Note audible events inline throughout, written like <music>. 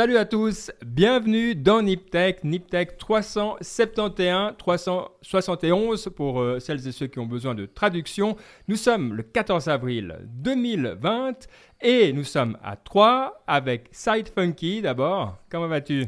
Salut à tous, bienvenue dans NipTech, NipTech 371, 371 pour euh, celles et ceux qui ont besoin de traduction. Nous sommes le 14 avril 2020 et nous sommes à 3 avec Side Funky d'abord. Comment vas-tu?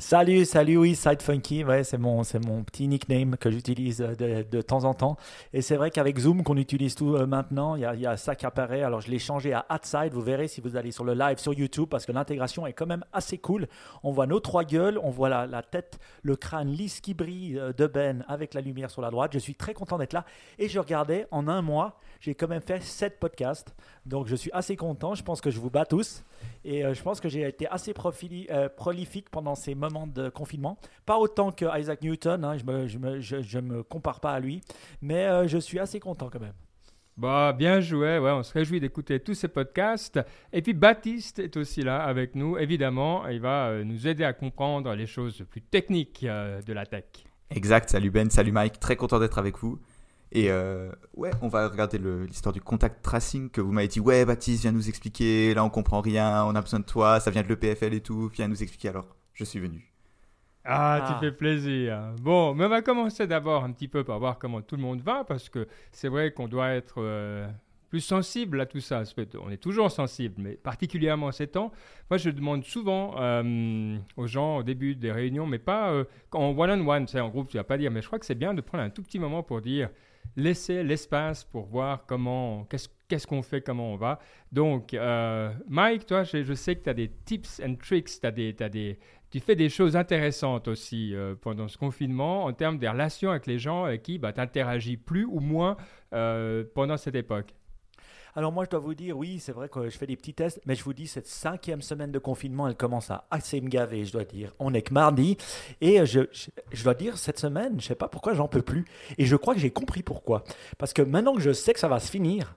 Salut, salut, oui, Side Funky, ouais, c'est mon, mon petit nickname que j'utilise euh, de, de, temps en temps. Et c'est vrai qu'avec Zoom, qu'on utilise tout euh, maintenant, il y, a, ça qui apparaît. Alors je l'ai changé à Side, vous verrez si vous allez sur le live sur YouTube, parce que l'intégration est quand même assez cool. On voit nos trois gueules, on voit la, la tête, le crâne lisse qui brille euh, de Ben avec la lumière sur la droite. Je suis très content d'être là. Et je regardais, en un mois, j'ai quand même fait sept podcasts. Donc je suis assez content. Je pense que je vous bats tous. Et je pense que j'ai été assez prolifique pendant ces moments de confinement. Pas autant que Isaac Newton, hein, je ne me, je me, je, me, compare pas à lui, mais euh, je suis assez content quand même. Bah, bien joué, ouais, on se réjouit d'écouter tous ces podcasts. Et puis Baptiste est aussi là avec nous, évidemment, il va euh, nous aider à comprendre les choses plus techniques euh, de la tech. Exact, salut Ben, salut Mike, très content d'être avec vous. Et ouais, on va regarder l'histoire du contact tracing que vous m'avez dit. Ouais, Baptiste, viens nous expliquer. Là, on comprend rien. On a besoin de toi. Ça vient de l'EPFL et tout. Viens nous expliquer. Alors, je suis venu. Ah, tu ah. fais plaisir. Bon, mais on va commencer d'abord un petit peu par voir comment tout le monde va, parce que c'est vrai qu'on doit être euh, plus sensible à tout ça. On est toujours sensible, mais particulièrement ces temps. Moi, je demande souvent euh, aux gens au début des réunions, mais pas euh, en one-on-one, c'est en groupe, tu vas pas dire, mais je crois que c'est bien de prendre un tout petit moment pour dire, laisser l'espace pour voir comment, qu'est-ce qu'on fait, comment on va. Donc, Mike, toi, je, sais que tu as des tips and tricks, as des, as des, tu fais des choses intéressantes aussi euh, pendant ce confinement en termes des relations avec les gens avec qui bah, tu interagis plus ou moins euh, pendant cette époque. Alors moi, je dois vous dire, oui, c'est vrai que je fais des petits tests, mais je vous dis, cette cinquième semaine de confinement, elle commence à assez me gaver, je dois dire. On est que mardi, et je, je, dois dire, cette semaine, je ne sais pas pourquoi j'en peux plus. Et je crois que j'ai compris pourquoi. Parce que maintenant que je sais que ça va se finir,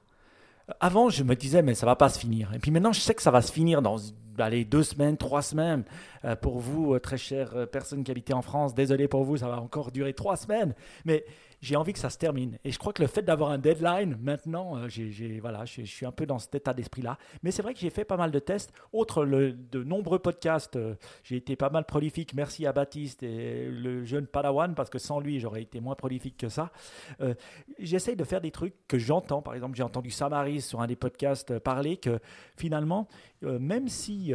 avant, je me disais, mais ça va pas se finir. Et puis maintenant, je sais que ça va se finir dans allez, deux semaines, trois semaines. Euh, pour vous, euh, très chère euh, personne qui habitait en France, désolé pour vous, ça va encore durer trois semaines. Mais j'ai envie que ça se termine. Et je crois que le fait d'avoir un deadline, maintenant, euh, j'ai, voilà, je, suis un peu dans cet état d'esprit-là. Mais c'est vrai que j'ai fait pas mal de tests. Outre le, de nombreux podcasts, euh, j'ai été pas mal prolifique. Merci à Baptiste et le jeune Padawan, parce que sans lui, j'aurais été moins prolifique que ça. Euh, j'essaye de faire des trucs que j'entends. Par exemple, j'ai entendu Samaris sur un des podcasts parler que finalement, même si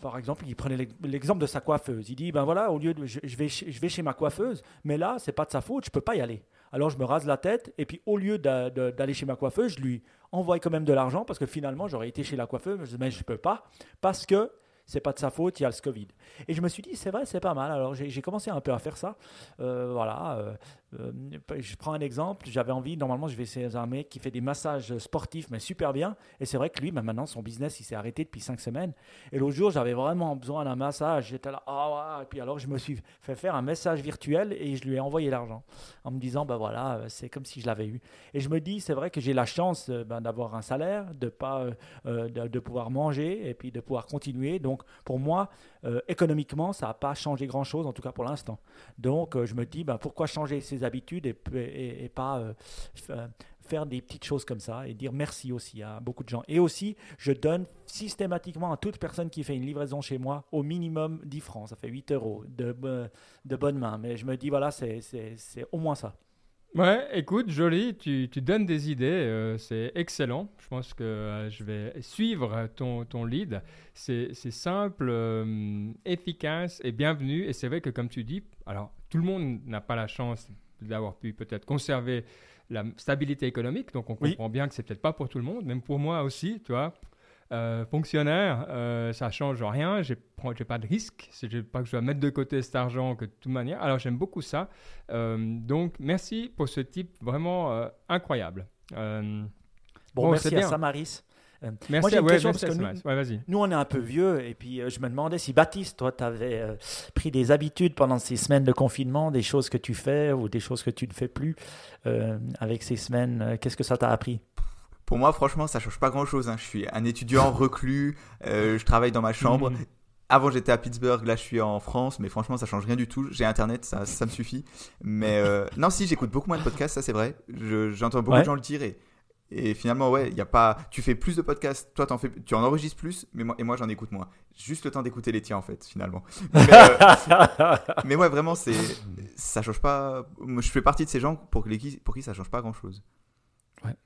par exemple, il prenait l'exemple de sa coiffeuse. Il dit, ben voilà, au lieu de, je, vais, je vais chez ma coiffeuse, mais là, c'est pas de sa faute, je peux pas y aller. Alors je me rase la tête et puis au lieu d'aller chez ma coiffeuse, je lui envoie quand même de l'argent parce que finalement j'aurais été chez la coiffeuse, mais je peux pas parce que c'est pas de sa faute, il y a le Covid. Et je me suis dit, c'est vrai, c'est pas mal. Alors j'ai commencé un peu à faire ça. Euh, voilà, euh, euh, je prends un exemple. J'avais envie, normalement, je vais chez un mec qui fait des massages sportifs, mais super bien. Et c'est vrai que lui, ben, maintenant, son business, il s'est arrêté depuis cinq semaines. Et l'autre jour, j'avais vraiment besoin d'un massage. J'étais là, ah ouais. Et puis alors, je me suis fait faire un message virtuel et je lui ai envoyé l'argent en me disant, ben voilà, c'est comme si je l'avais eu. Et je me dis, c'est vrai que j'ai la chance ben, d'avoir un salaire, de, pas, de, pouvoir manger et puis de pouvoir continuer. Donc, pour moi, euh, économiquement, ça n'a pas changé grand-chose, en tout cas pour l'instant. Donc, euh, je me dis, ben, pourquoi changer ses habitudes et, pas euh, faire des petites choses comme ça et dire merci aussi à beaucoup de gens. Et aussi, je donne systématiquement à toute personne qui fait une livraison chez moi au minimum 10 francs. Ça fait 8 euros de, de bonne main. Mais je me dis, voilà, c'est au moins ça. Ouais, écoute, joli, tu, tu donnes des idées, euh, c'est excellent. Je pense que euh, je vais suivre ton, ton lead. C'est simple, euh, efficace et bienvenu. Et c'est vrai que, comme tu dis, alors tout le monde n'a pas la chance d'avoir pu peut-être conserver la stabilité économique, donc on comprend bien que c'est peut-être pas pour tout le monde, même pour moi aussi, tu vois. Euh, fonctionnaire, euh, ça change rien, j'ai pas de risque, c'est pas que je dois mettre de côté cet argent que de toute manière. Alors j'aime beaucoup ça. Euh, donc merci pour ce type vraiment euh, incroyable. bon, merci à Samaris. Merci à question parce que nous, nous, on est un peu vieux et puis je me demandais si Baptiste, toi, tu avais pris des habitudes pendant ces semaines de confinement, des choses que tu fais ou des choses que tu ne fais plus avec ces semaines. Qu'est-ce que ça t'a appris? Pour moi, franchement, ça change pas grand-chose. Hein. Je suis un étudiant <laughs> reclus, euh, je travaille dans ma chambre. Mhm. Avant, j'étais à Pittsburgh, là, je suis en France, mais franchement, ça change rien du tout. J'ai Internet, ça, ça me suffit. Mais <laughs> euh, non, si, j'écoute beaucoup moins de podcasts, ça c'est vrai. J'entends beaucoup de gens le dire et Et finalement, ouais, il y a pas. Tu fais plus de podcasts, toi, en fais, tu en enregistres plus, mais moi, et moi, j'en écoute moins. Juste le temps d'écouter les tiens, en fait, finalement. Mais, euh, <laughs> mais ouais, vraiment, c'est, ça change pas. Je fais partie de ces gens pour, qui, pour qui ça change pas grand chose. Ouais.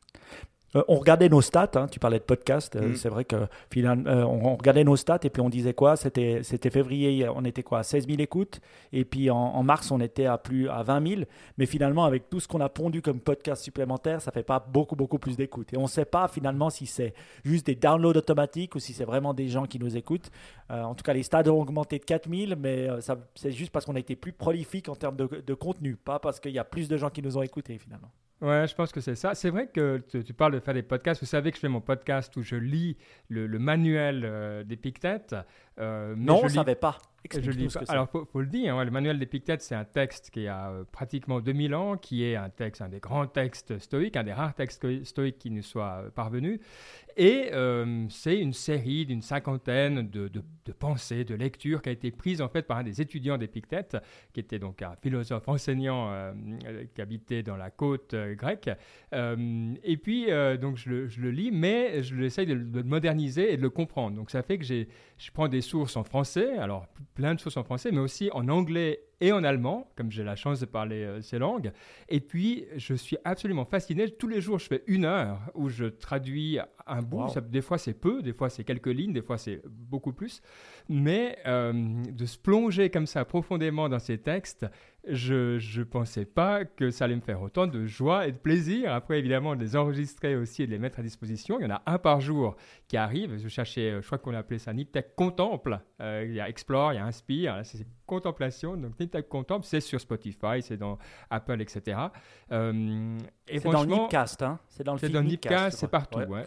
Euh, on regardait nos stats, hein, tu parlais de podcast, euh, mm. c'est vrai que finalement, euh, on, regardait nos stats et puis on disait quoi? C'était février, on était quoi? 16 000 écoutes et puis en, mars on était à plus à 20 000. Mais finalement avec tout ce qu'on a pondu comme podcast supplémentaire, ça fait pas beaucoup beaucoup plus d'écoutes. Et on ne sait pas finalement si c'est juste des downloads automatiques ou si c'est vraiment des gens qui nous écoutent. en tout cas les stats ont augmenté de 4 000, mais c'est juste parce qu'on a été plus prolifique en termes de, de contenu, pas parce qu'il y a plus de gens qui nous ont écoutés finalement. Ouais, je pense que c'est ça. C'est vrai que tu, parles de faire des podcasts. Vous savez que je fais mon podcast où je lis le, manuel euh, d'Épictète. Euh, non, je ne savais pas. Je lis, alors, il faut, le dire, hein, le manuel d'Épictète, c'est un texte qui a euh, pratiquement 2000 ans, qui est un texte, un des grands textes stoïques, un des rares textes stoïques qui nous soit parvenu. Et euh, c'est une série d'une cinquantaine de, de, pensées, de lectures qui a été prise en fait par un des étudiants d'Épictète, qui était donc un philosophe enseignant euh, qui habitait dans la côte euh, grecque. et puis, donc je le, je le, lis, mais je l'essaye de, de, le moderniser et de le comprendre. Donc ça fait que je prends des sources en français, alors plein de sources en français, mais aussi en anglais et en allemand, comme j'ai la chance de parler euh, ces langues. Et puis, je suis absolument fasciné. Tous les jours, je fais une heure où je traduis un bout. des fois, c'est peu, des fois, c'est quelques lignes, des fois, c'est beaucoup plus. Mais euh, de se plonger comme ça profondément dans ces textes, je ne pensais pas que ça allait me faire autant de joie et de plaisir. Après, évidemment, de les enregistrer aussi et de les mettre à disposition. Il y en a un par jour qui arrive. Je cherchais, euh, je crois qu'on appelait ça Niptech Contemple. Euh, il y a Explore, il y a Inspire. C'est contemplation. Donc, Niptech Contemple, c'est sur Spotify, c'est dans Apple, etc. Euh, c'est dans Nipcast, hein C'est dans le C'est dans Nipcast, c'est partout. Ouais,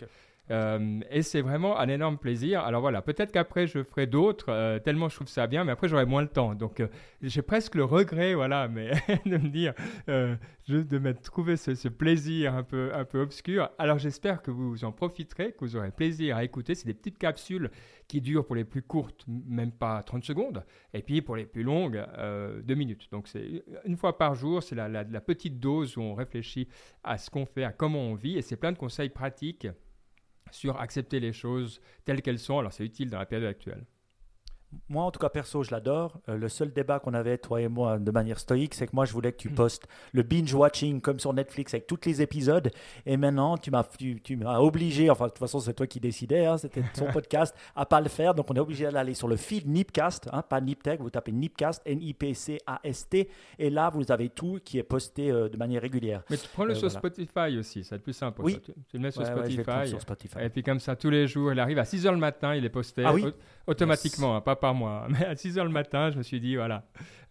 euh, et c'est vraiment un énorme plaisir. Alors voilà, peut-être qu'après je ferai d'autres, euh, tellement je trouve ça bien, mais après j'aurai moins le temps. Donc euh, j'ai presque le regret, voilà, mais <laughs> de me dire, de m'être trouvé ce, plaisir un peu, un peu obscur. Alors j'espère que vous en profiterez, que vous aurez plaisir à écouter. C'est des petites capsules qui durent pour les plus courtes, même pas 30 secondes, et puis pour les plus longues, 2 minutes. Donc c'est une fois par jour, c'est la petite dose où on réfléchit à ce qu'on fait, à comment on vit, et c'est plein de conseils pratiques sur accepter les choses telles qu'elles sont. Alors c'est utile dans la période actuelle. Moi, en tout cas, perso, je l'adore. Euh, le seul débat qu'on avait, toi et moi, de manière stoïque, c'est que moi, je voulais que tu mm. postes le binge-watching comme sur Netflix avec tous les épisodes. Et maintenant, tu m'as, tu, m'as obligé, enfin, de toute façon, c'est toi qui décidais, hein, c'était <laughs> son podcast, à pas le faire. Donc, on est obligé d'aller sur le feed Nipcast, hein, pas Niptech, vous tapez Nipcast, N-I-P-C-A-S-T. Et là, vous avez tout qui est posté euh, de manière régulière. Mais tu prends le euh, sur Spotify aussi, c'est plus simple. Oui. Tu, le mets sur, Spotify, Et puis, comme ça, tous les jours, il arrive à 6 h le matin, il est posté. Ah oui automatiquement, hein, pas par moi. <laughs> Mais à 6 h le matin, je me suis dit, voilà,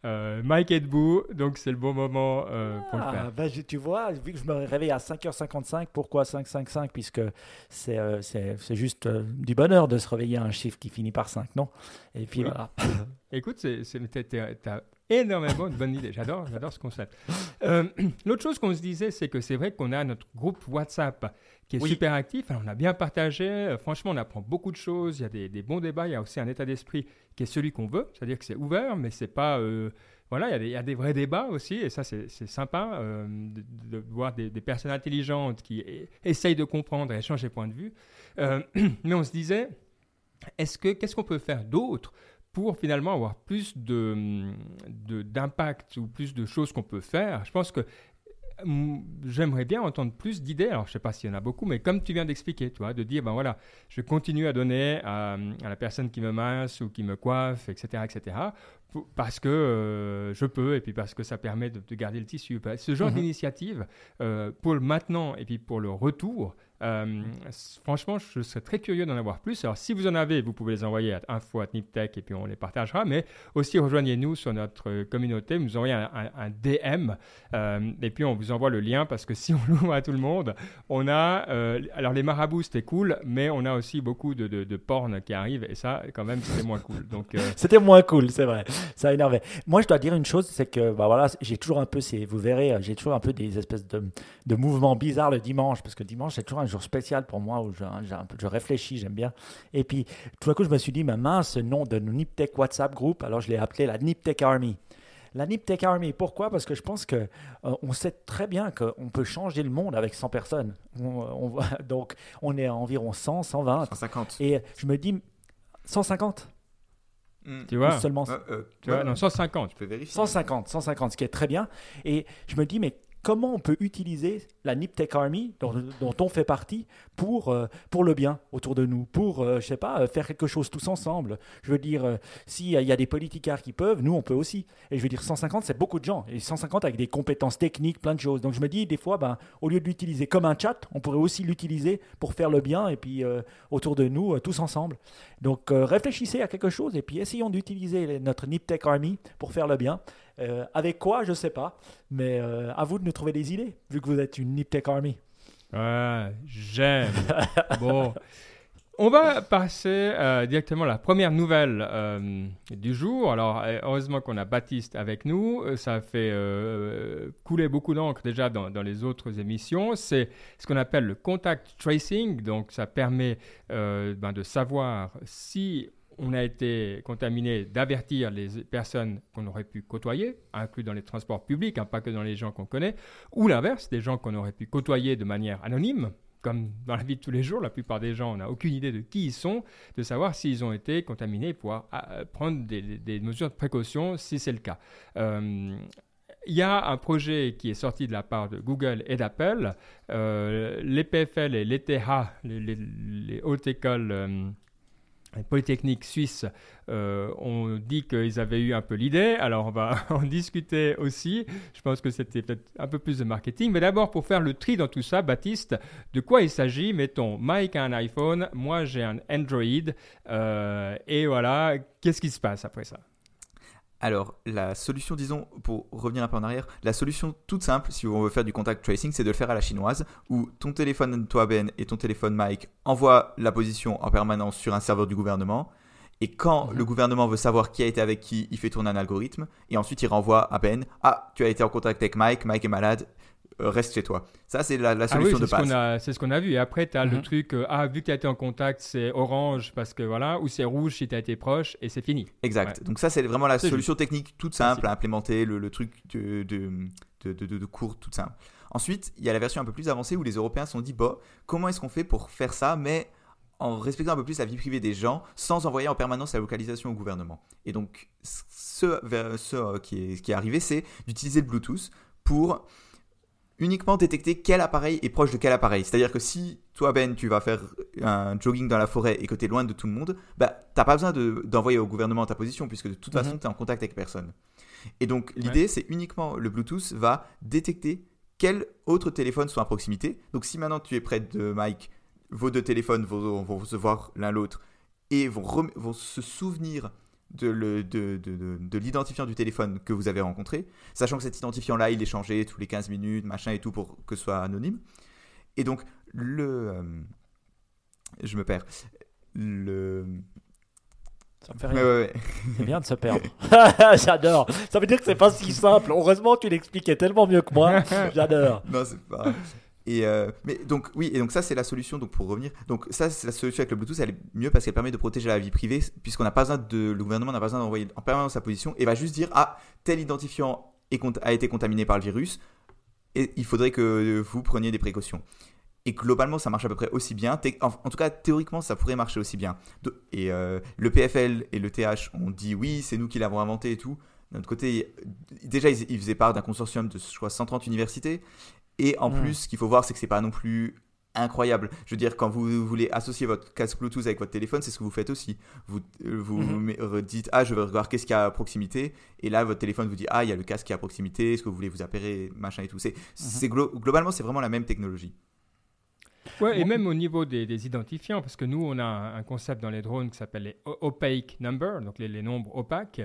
euh, Mike est debout, donc c'est le bon moment euh, pour le faire. Ben, tu vois, vu que je me réveille à 5h55, pourquoi 555 Puisque c'est euh, juste du bonheur de se réveiller à un chiffre qui finit par 5, non? Et puis voilà. <coughs> Écoute, tu as énormément de bonnes idées. J'adore, j'adore ce concept. <clears throat> L'autre chose qu'on se disait, c'est que c'est vrai qu'on a notre groupe WhatsApp qui est super actif. on a bien partagé. Euh, franchement, on apprend beaucoup de choses. Il y a des, bons débats. Il y a aussi un état d'esprit qui est celui qu'on veut. C'est-à-dire que c'est ouvert, mais c'est pas. Euh, voilà, il y, a des, vrais débats aussi. Et ça, c'est sympa euh, de, voir des, personnes intelligentes qui essayent de comprendre et échanger points de vue. <clears throat> mais on se disait, est-ce que qu'est-ce qu'on peut faire d'autre pour finalement avoir plus d'impact ou plus de choses qu'on peut faire. Je pense que j'aimerais bien entendre plus d'idées. Alors, je ne sais pas s'il y en a beaucoup, mais comme tu viens d'expliquer, toi, de dire, ben voilà, je continue à donner à, la personne qui me masse ou qui me coiffe, etc., etc., parce que euh, je peux et puis parce que ça permet de, garder le tissu. Ce genre mhm. d'initiative, euh, pour le maintenant et puis pour le retour, euh, franchement, je serais très curieux d'en avoir plus. Alors, si vous en avez, vous pouvez les envoyer à info.niptech et puis on les partagera. Mais aussi, rejoignez-nous sur notre communauté. Vous nous envoyez un, DM euh, et puis on vous envoie le lien parce que <laughs> si on l'ouvre à tout le monde, on a. Euh, alors, les marabouts, c'était cool, mais on a aussi beaucoup de, de, porn qui arrivent et ça, quand même, c'était moins cool. Donc, <laughs> c'était moins cool, c'est vrai. Ça énervait. Moi, je dois dire une chose c'est que, bah, voilà, j'ai toujours un peu, vous verrez, j'ai toujours un peu des espèces de, de mouvements bizarres le dimanche parce que dimanche, c'est toujours un jour spécial pour moi où je, je réfléchis, j'aime bien. Et puis, tout à coup, je me suis dit, ma main, ce nom de Niptech WhatsApp Group, alors je l'ai appelé la Niptech Army. La Niptech Army, pourquoi? Parce que je pense que euh, on sait très bien qu'on peut changer le monde avec 100 personnes. On, <laughs> donc, on est à environ 100, 120. 150. Et je me dis, 150 hmm. Tu vois? Seulement. Euh, tu vois, non, 150. Je peux vérifier. 150, 150, ce qui est très bien. Et je me dis, mais comment on peut utiliser la Niptech Army, dont, on fait partie, pour, euh, pour le bien autour de nous, pour, euh, je sais pas, euh, faire quelque chose tous ensemble. Je veux dire, s'il y a des politicards qui peuvent, nous, on peut aussi. Et je veux dire, 150, c'est beaucoup de gens. Et 150 avec des compétences techniques, plein de choses. Donc je me dis, des fois, ben, au lieu de l'utiliser comme un chat, on pourrait aussi l'utiliser pour faire le bien, et puis autour de nous, tous ensemble. Donc réfléchissez à quelque chose, et puis essayons d'utiliser notre Niptech Army pour faire le bien. Euh, avec quoi, je sais pas. Mais euh, à vous de nous trouver des idées, vu que vous êtes une Niptech Army. Ouais, j'aime. <laughs> bon. On va passer euh, directement à la première nouvelle du jour. Alors, heureusement qu'on a Baptiste avec nous. Ça fait couler beaucoup d'encre déjà dans, dans, les autres émissions. C'est ce qu'on appelle le contact tracing. Donc, ça permet ben, de savoir si on a été contaminé d'avertir les personnes qu'on aurait pu côtoyer, inclus dans les transports publics, hein, pas que dans les gens qu'on connaît, ou l'inverse, des gens qu'on aurait pu côtoyer de manière anonyme, comme dans la vie de tous les jours, la plupart des gens, on n'a aucune idée de qui ils sont, de savoir s'ils ont été contaminés et pouvoir euh, prendre des, mesures de précaution si c'est le cas. Euh, il y a un projet qui est sorti de la part de Google et d'Apple. Euh, les PFL et l'ETH, les, les, hautes écoles les polytechniques suisses euh, ont dit qu'ils avaient eu un peu l'idée, alors on va <laughs> en discuter aussi. Je pense que c'était peut-être un peu plus de marketing. Mais d'abord, pour faire le tri dans tout ça, Baptiste, de quoi il s'agit? Mettons, Mike a un iPhone, moi j'ai un Android, euh, et voilà, qu'est-ce qui se passe après ça? Alors, la solution, disons, pour revenir un peu en arrière, la solution toute simple, si on veut faire du contact tracing, c'est de le faire à la chinoise, où ton téléphone, toi Ben, et ton téléphone Mike envoient la position en permanence sur un serveur du gouvernement. Et quand mhm. le gouvernement veut savoir qui a été avec qui, il fait tourner un algorithme. Et ensuite, il renvoie à Ben Ah, tu as été en contact avec Mike, Mike est malade, reste chez toi. Ça, c'est la, ah solution de base. C'est ce qu'on a vu. Et après, tu as le mhm. truc, euh, ah, vu que tu as été en contact, c'est orange parce que voilà, ou c'est rouge si tu as été proche, et c'est fini. Exact. Donc, ça, c'est vraiment la solution technique toute simple à implémenter, le, truc de, de, de, de, cours toute simple. Ensuite, il y a la version un peu plus avancée où les Européens se sont dit, bon, comment est-ce qu'on fait pour faire ça, mais en respectant un peu plus la vie privée des gens, sans envoyer en permanence la localisation au gouvernement? Et donc, ce, ce euh, qui, est, qui est arrivé, c'est d'utiliser le Bluetooth pour uniquement détecter quel appareil est proche de quel appareil. C'est-à-dire que si toi, Ben, tu vas faire un jogging dans la forêt et que tu es loin de tout le monde, bah, tu n'as pas besoin d'envoyer au gouvernement ta position, puisque de toute mhm. façon, tu es en contact avec personne. Et donc, l'idée, c'est uniquement le Bluetooth va détecter quels autres téléphones sont à proximité. Donc, si maintenant tu es près de Mike, vos deux téléphones vont, vont se voir l'un l'autre et vont, vont se souvenir de, de, l'identifiant du téléphone que vous avez rencontré, sachant que cet identifiant-là, il est changé tous les 15 minutes, machin et tout, pour que ce soit anonyme. Et donc, le... Euh, je me perds. Le... Ça me fait rien. C'est bien de se <laughs> perdre. <laughs> J'adore. Ça veut dire que c'est pas si simple. Heureusement, tu l'expliquais tellement mieux que moi. <laughs> J'adore. Non, c'est pas. Et euh, mais donc oui, et donc ça c'est la solution. Donc pour revenir, donc ça c'est la solution avec le Bluetooth, elle est mieux parce qu'elle permet de protéger la vie privée, puisqu'on n'a pas besoin de, le gouvernement n'a pas besoin d'envoyer en permanence sa position et va juste dire ah tel identifiant a été contaminé par le virus et il faudrait que vous preniez des précautions. Et globalement, ça marche à peu près aussi bien. En, tout cas, théoriquement, ça pourrait marcher aussi bien. Et euh, le PFL et le TH ont dit oui, c'est nous qui l'avons inventé et tout. D'un autre côté, déjà, ils, ils faisaient part d'un consortium de je crois, 130 universités. Et en hmm. plus, ce qu'il faut voir, c'est que c'est pas non plus incroyable. Je veux dire, quand vous voulez associer votre casque Bluetooth avec votre téléphone, c'est ce que vous faites aussi. Vous, euh, vous hmm. dites, ah, je veux regarder qu'est-ce qu'il y a à proximité. Et là, votre téléphone vous dit, ah, il y a le casque qui est à proximité. Est-ce que vous voulez vous appairer, machin et tout. C'est, hmm. globalement, c'est vraiment la même technologie. Ouais, et même au niveau des, identifiants, parce que nous, on a un, concept dans les drones qui s'appelle les opaque numbers, donc les, les nombres opaques,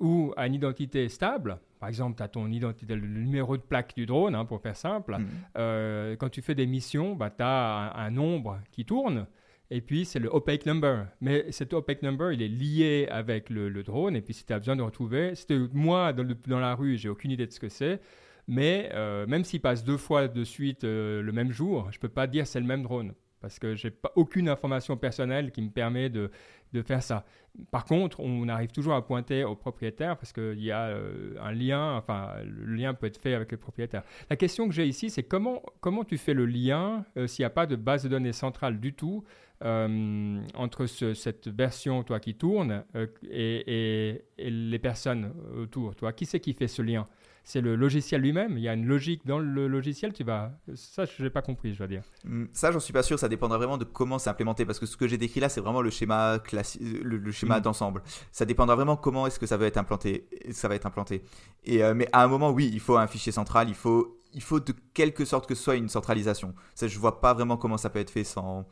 ou à une identité stable, par exemple, tu as ton identité, le numéro de plaque du drone, hein, pour faire simple. Mhm. Euh, quand tu fais des missions, bah, tu as un, nombre qui tourne, et puis c'est le opaque number. Mais cet opaque number, il est lié avec le, drone, et puis si tu as besoin de retrouver, moi, dans, la rue, j'ai aucune idée de ce que c'est, mais euh, même s'il passe deux fois de suite euh, le même jour, je peux pas dire c'est le même drone parce que j'ai pas aucune information personnelle qui me permet de, de faire ça. Par contre, on arrive toujours à pointer au propriétaire parce qu'il y a euh, un lien, enfin, le lien peut être fait avec le propriétaire. La question que j'ai ici, c'est comment, comment tu fais le lien euh, s'il n'y a pas de base de données centrale du tout euh, entre cette version, toi, qui tourne et, et, les personnes autour, toi Qui c'est qui fait ce lien? C'est le logiciel lui-même. Il y a une logique dans le logiciel. Tu vas, ça, je n'ai pas compris, je dois dire. Hmm, ça, j'en suis pas sûr. Ça dépendra vraiment de comment c'est implémenté, parce que ce que j'ai décrit là, c'est vraiment le schéma classique, le, schéma hmm. d'ensemble. Ça dépendra vraiment comment est-ce que ça va être implanté. Ça va être implanté. Et euh, mais à un moment, oui, il faut un fichier central. Il faut, il faut de quelque sorte que ce soit une centralisation. Ça, je vois pas vraiment comment ça peut être fait sans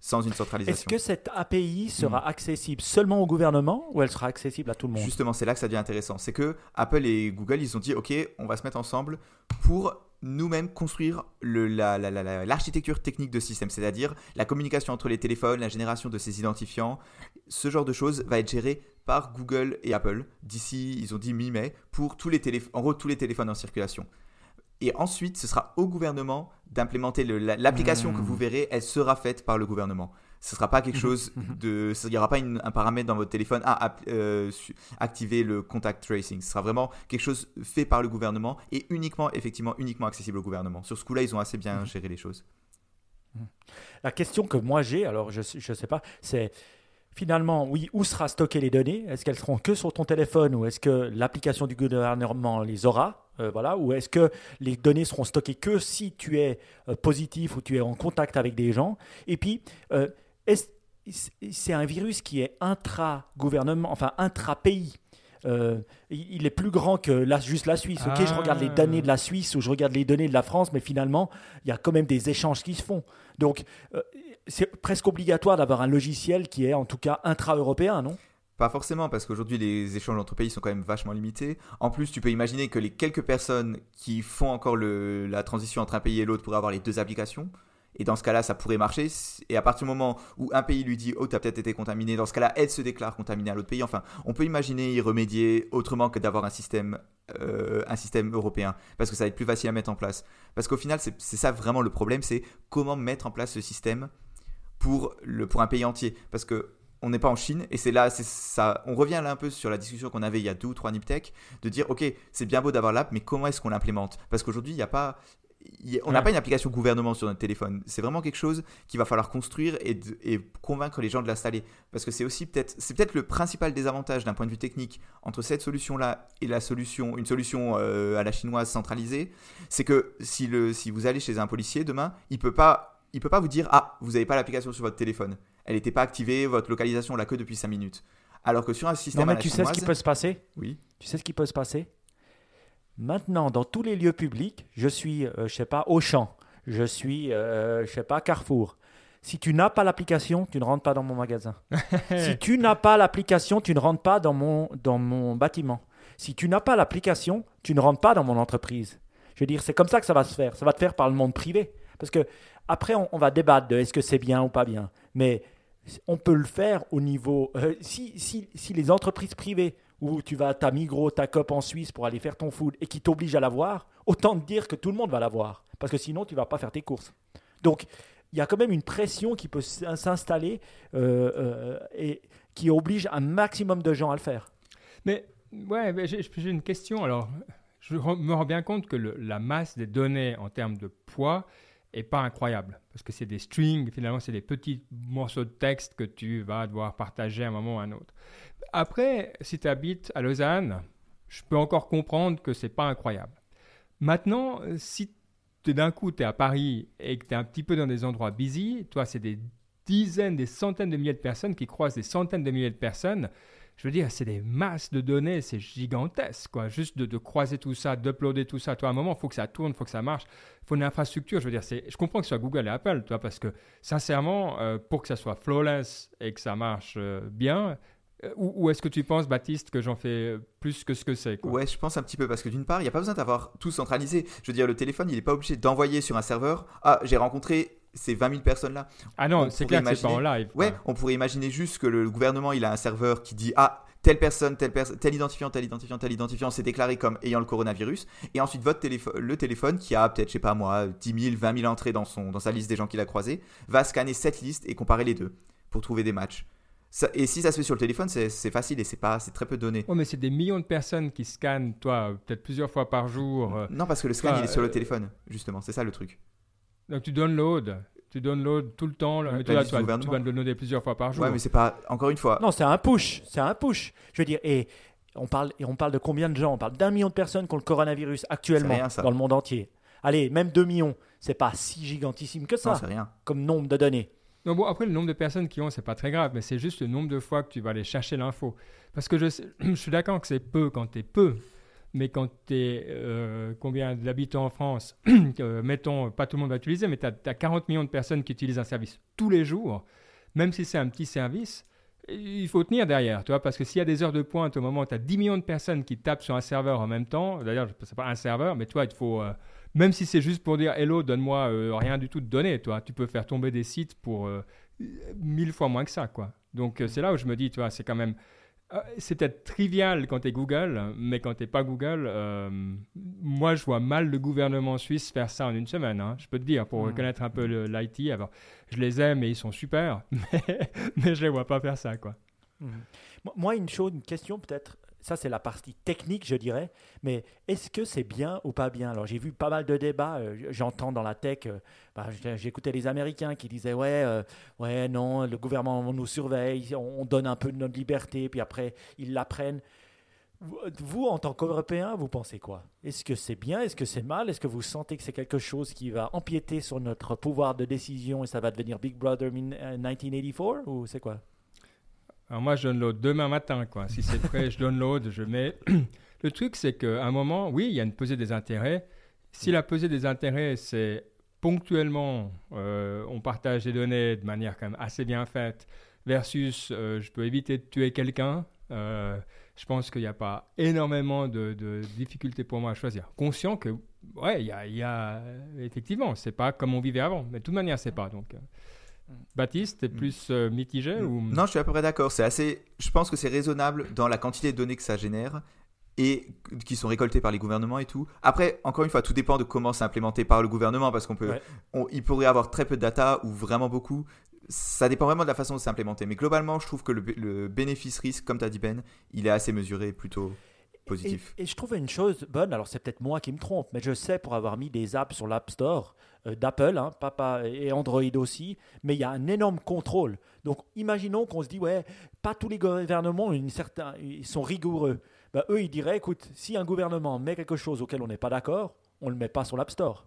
sans une centralisation. Est-ce que cette API sera hmm. accessible seulement au gouvernement ou elle sera accessible à tout le monde? Justement, c'est là que ça devient intéressant. C'est que Apple et Google, ils ont dit, OK, on va se mettre ensemble pour nous-mêmes construire l'architecture la, technique de système, c'est-à-dire la communication entre les téléphones, la génération de ces identifiants. Ce genre de choses va être géré par Google et Apple d'ici, ils ont dit mi-mai, pour tous les en gros tous les téléphones en circulation. Et ensuite, ce sera au gouvernement d'implémenter l'application que vous hmm. verrez, elle sera faite par le gouvernement. Ce ne sera pas quelque chose de. Il n'y aura pas un paramètre dans votre téléphone à euh, activer le contact tracing. Ce sera vraiment quelque chose fait par le gouvernement et uniquement, effectivement, uniquement accessible au gouvernement. Sur ce coup-là, ils ont assez bien géré les choses. La question que moi j'ai, alors je ne sais pas, c'est finalement, oui, où sera stockées les données? Est-ce qu'elles seront que sur ton téléphone ou est-ce que l'application du gouvernement les aura? Euh, voilà, ou est-ce que les données seront stockées que si tu es euh, positif ou tu es en contact avec des gens? Et puis, euh, c'est un virus qui est intra-gouvernement, enfin intra-pays. il est plus grand que juste la Suisse. Je regarde les données de la Suisse ou je regarde les données de la France, mais finalement, il y a quand même des échanges qui se font. Donc, c'est presque obligatoire d'avoir un logiciel qui est en tout cas intra-européen, non? Pas forcément, parce qu'aujourd'hui les échanges entre pays sont quand même vachement limités. En plus, tu peux imaginer que les quelques personnes qui font encore la transition entre un pays et l'autre pourraient avoir les deux applications. Et dans ce cas-là, ça pourrait marcher. Et à partir du moment où un pays lui dit Oh, tu as peut-être été contaminé, dans ce cas-là, elle se déclare contaminée à l'autre pays. Enfin, on peut imaginer y remédier autrement que d'avoir un système, euh, européen. Parce que ça va être plus facile à mettre en place. Parce qu'au final, c'est ça vraiment le problème c'est comment mettre en place ce système pour un pays entier. Parce que on n'est pas en Chine et c'est là, c'est ça. On revient là un peu sur la discussion qu'on avait il y a deux ou trois Niptech de dire ok, c'est bien beau d'avoir l'app, mais comment est-ce qu'on l'implémente? Parce qu'aujourd'hui, il n'y a pas. on n'a pas une application gouvernement sur notre téléphone. C'est vraiment quelque chose qu'il va falloir construire et, et, convaincre les gens de l'installer. Parce que c'est aussi peut-être, c'est peut-être le principal désavantage d'un point de vue technique entre cette solution-là et la solution, une solution euh, à la chinoise centralisée, c'est que si le, si vous allez chez un policier demain, il peut pas, il peut pas vous dire ah vous n'avez pas l'application sur votre téléphone elle n'était pas activée, votre localisation l'a que depuis 5 minutes. Alors que sur un système. Non, mais tu sais ce qui peut se passer Oui. Tu sais ce qui peut se passer? Maintenant, dans tous les lieux publics, je suis, je euh, je sais pas, Auchan, je suis, euh, je sais pas, Carrefour. Si tu n'as pas l'application, tu ne rentres pas dans mon magasin. <laughs> si tu n'as pas l'application, tu ne rentres pas dans mon, dans mon bâtiment. Si tu n'as pas l'application, tu ne rentres pas dans mon entreprise. Je veux dire, c'est comme ça que ça va se faire. Ça va te faire par le monde privé. Parce que après, on, on va débattre de est-ce que c'est bien ou pas bien. Mais on peut le faire au niveau. Euh, si, si, si, les entreprises privées où tu vas à ta Migros, ta COP en Suisse pour aller faire ton food et qui t'obligent à l'avoir, autant te dire que tout le monde va l'avoir. Parce que sinon, tu vas pas faire tes courses. Donc, il y a quand même une pression qui peut s'installer euh, euh, et qui oblige un maximum de gens à le faire. Mais, ouais, j'ai une question. Alors, je me rends bien compte que la masse des données en termes de poids est pas incroyable parce que c'est des strings, finalement c'est des petits morceaux de texte que tu vas devoir partager à un moment ou à un autre. Après, si tu habites à Lausanne, je peux encore comprendre que c'est pas incroyable. Maintenant, si d'un coup tu es à Paris et que tu es un petit peu dans des endroits busy, toi c'est des dizaines, des centaines de milliers de personnes qui croisent des centaines de milliers de personnes, je veux dire, c'est des masses de données, c'est gigantesque, quoi. Juste de, croiser tout ça, d'uploader tout ça. Toi, à un moment, il faut que ça tourne, il faut que ça marche. Il faut une infrastructure. Je veux dire, je comprends que ce soit Google et Apple, toi, parce que sincèrement, euh, pour que ça soit flawless et que ça marche euh, bien, euh, est-ce que tu penses, Baptiste, que j'en fais plus que ce que c'est Ouais, je pense un petit peu parce que d'une part, il n'y a pas besoin d'avoir tout centralisé. Je veux dire, le téléphone, il n'est pas obligé d'envoyer sur un serveur Ah, j'ai rencontré ces 20 000 personnes là. Ah non, c'est clair que c'est pas en live. Ouais, on pourrait imaginer juste que le gouvernement il a un serveur qui dit ah telle personne, telle personne, tel identifiant, tel identifiant, tel identifiant s'est déclaré comme ayant le coronavirus. Et ensuite, votre téléphone, le téléphone qui a peut-être, je sais pas moi, 10 000, 20 000 entrées dans, son, dans sa liste des gens qu'il a croisés, va scanner cette liste et comparer les deux pour trouver des matchs. et si ça se fait sur le téléphone, c'est facile et c'est pas, c'est très peu de données. Oh, mais c'est des millions de personnes qui scannent, toi, peut-être plusieurs fois par jour. Euh, non, parce que le scan, il est sur le euh, téléphone, justement. C'est ça le truc. Donc tu downloads, tu downloads tout le temps. mais toi, tu, vas, tu vas le downloader plusieurs fois par jour. Ouais, mais c'est pas. Encore une fois. Non, c'est un push. C'est un push. Je veux dire, et on parle, et on parle de combien de gens? On parle d'un million de personnes qui ont le coronavirus actuellement dans le monde entier. Allez, même 2 millions. C'est pas si gigantissime que ça. c'est rien. Comme nombre de données. Non, bon, après, le nombre de personnes qui ont, c'est pas très grave, mais c'est juste le nombre de fois que tu vas aller chercher l'info. Parce que je, <clears throat> je suis d'accord que c'est peu quand tu es peu mais quand tu es euh, combien d'habitants en France, <clears throat> mettons, pas tout le monde va utiliser, mais tu as, 40 millions de personnes qui utilisent un service tous les jours, même si c'est un petit service, il faut tenir derrière, tu vois, parce que s'il y a des heures de pointe au moment où tu as 10 millions de personnes qui tapent sur un serveur en même temps, d'ailleurs, c'est pas un serveur, mais toi, il faut, euh, même si c'est juste pour dire hello, donne-moi euh, rien du tout de données, toi, tu peux faire tomber des sites pour mille fois moins que ça, quoi. Donc c'est là où je me dis, tu vois, c'est quand même euh, c'est peut-être trivial quand tu es Google, mais quand tu pas Google, euh, moi je vois mal le gouvernement suisse faire ça en une semaine. Hein, je peux te dire, pour hmm. reconnaître un peu l'IT. Alors, je les aime et ils sont super, <laughs> mais, mais je les vois pas faire ça. Quoi. Hmm. Moi, une chose, une question peut-être ça, c'est la partie technique, je dirais. Mais est-ce que c'est bien ou pas bien? Alors, j'ai vu pas mal de débats. Euh, j'entends dans la tech, euh, bah, j'écoutais les Américains qui disaient Ouais, euh, ouais, non, le gouvernement nous surveille, on, donne un peu de notre liberté, puis après, ils l'apprennent. Vous, en tant qu'Européen, vous pensez quoi? Est-ce que c'est bien? Est-ce que c'est mal? Est-ce que vous sentez que c'est quelque chose qui va empiéter sur notre pouvoir de décision et ça va devenir Big Brother 1984 Ou c'est quoi? Alors moi, je download demain matin. Si c'est prêt, je download, je mets. <clears throat> Le truc, c'est qu'à un moment, oui, il y a une pesée des intérêts. Si la pesée des intérêts, c'est ponctuellement, euh, on partage des données de manière quand même assez bien faite, versus euh, je peux éviter de tuer quelqu'un, euh, je pense qu'il n'y a pas énormément de, difficultés pour moi à choisir. Conscient que, ouais, il y y a, effectivement, c'est pas comme on vivait avant, mais de toute manière, c'est pas. Donc, Baptiste, t'es mm. plus euh, mitigé ou... Non, je suis à peu près d'accord. C'est assez. Je pense que c'est raisonnable dans la quantité de données que ça génère et qui sont récoltées par les gouvernements et tout. Après, encore une fois, tout dépend de comment c'est implémenté par le gouvernement parce qu'on peut, il pourrait avoir très peu de data ou vraiment beaucoup. Ça dépend vraiment de la façon dont c'est implémenté. Mais globalement, je trouve que le, le bénéfice-risque, comme tu as dit Ben, il est assez mesuré plutôt. Et, je trouve une chose bonne, alors c'est peut-être moi qui me trompe, mais je sais pour avoir mis des apps sur l'App Store, euh, d'Apple, hein, papa et Android aussi, mais il y a un énorme contrôle. Donc imaginons qu'on se dit, ouais, pas tous les gouvernements sont rigoureux. Ben, eux, ils diraient, écoute, si un gouvernement met quelque chose auquel on n'est pas d'accord, on ne le met pas sur l'App Store.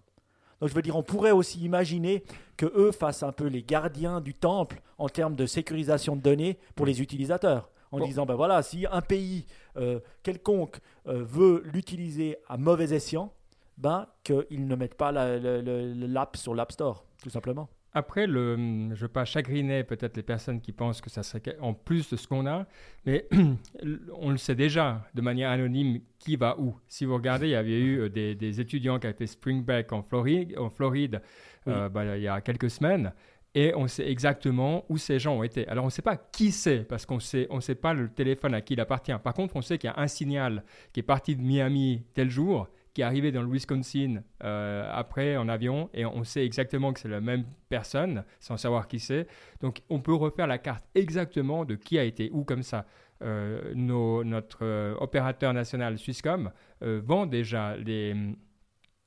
Donc je veux dire, on pourrait aussi imaginer que eux fassent un peu les gardiens du temple en termes de sécurisation de données pour les utilisateurs. En disant, ben voilà, si un pays euh, quelconque euh, veut l'utiliser à mauvais escient, ben, qu'ils ne mettent pas l'app sur l'App Store, tout simplement. Après, le, je ne veux pas chagriner peut-être les personnes qui pensent que ça serait en plus de ce qu'on a, mais <clears throat> on le sait déjà de manière anonyme qui va où. Si vous regardez, il y avait eu euh, des, étudiants qui avaient fait Spring Break en Floride, en Floride euh, bah, il y a quelques semaines, et on sait exactement où ces gens ont été. Alors on ne sait pas qui c'est, parce qu'on ne sait pas le téléphone à qui il appartient. Par contre, on sait qu'il y a un signal qui est parti de Miami tel jour, qui est arrivé dans le Wisconsin euh, après en avion et on sait exactement que c'est la même personne sans savoir qui c'est. Donc on peut refaire la carte exactement de qui a été où comme ça. Euh, notre euh, opérateur national Swisscom vend déjà les hum,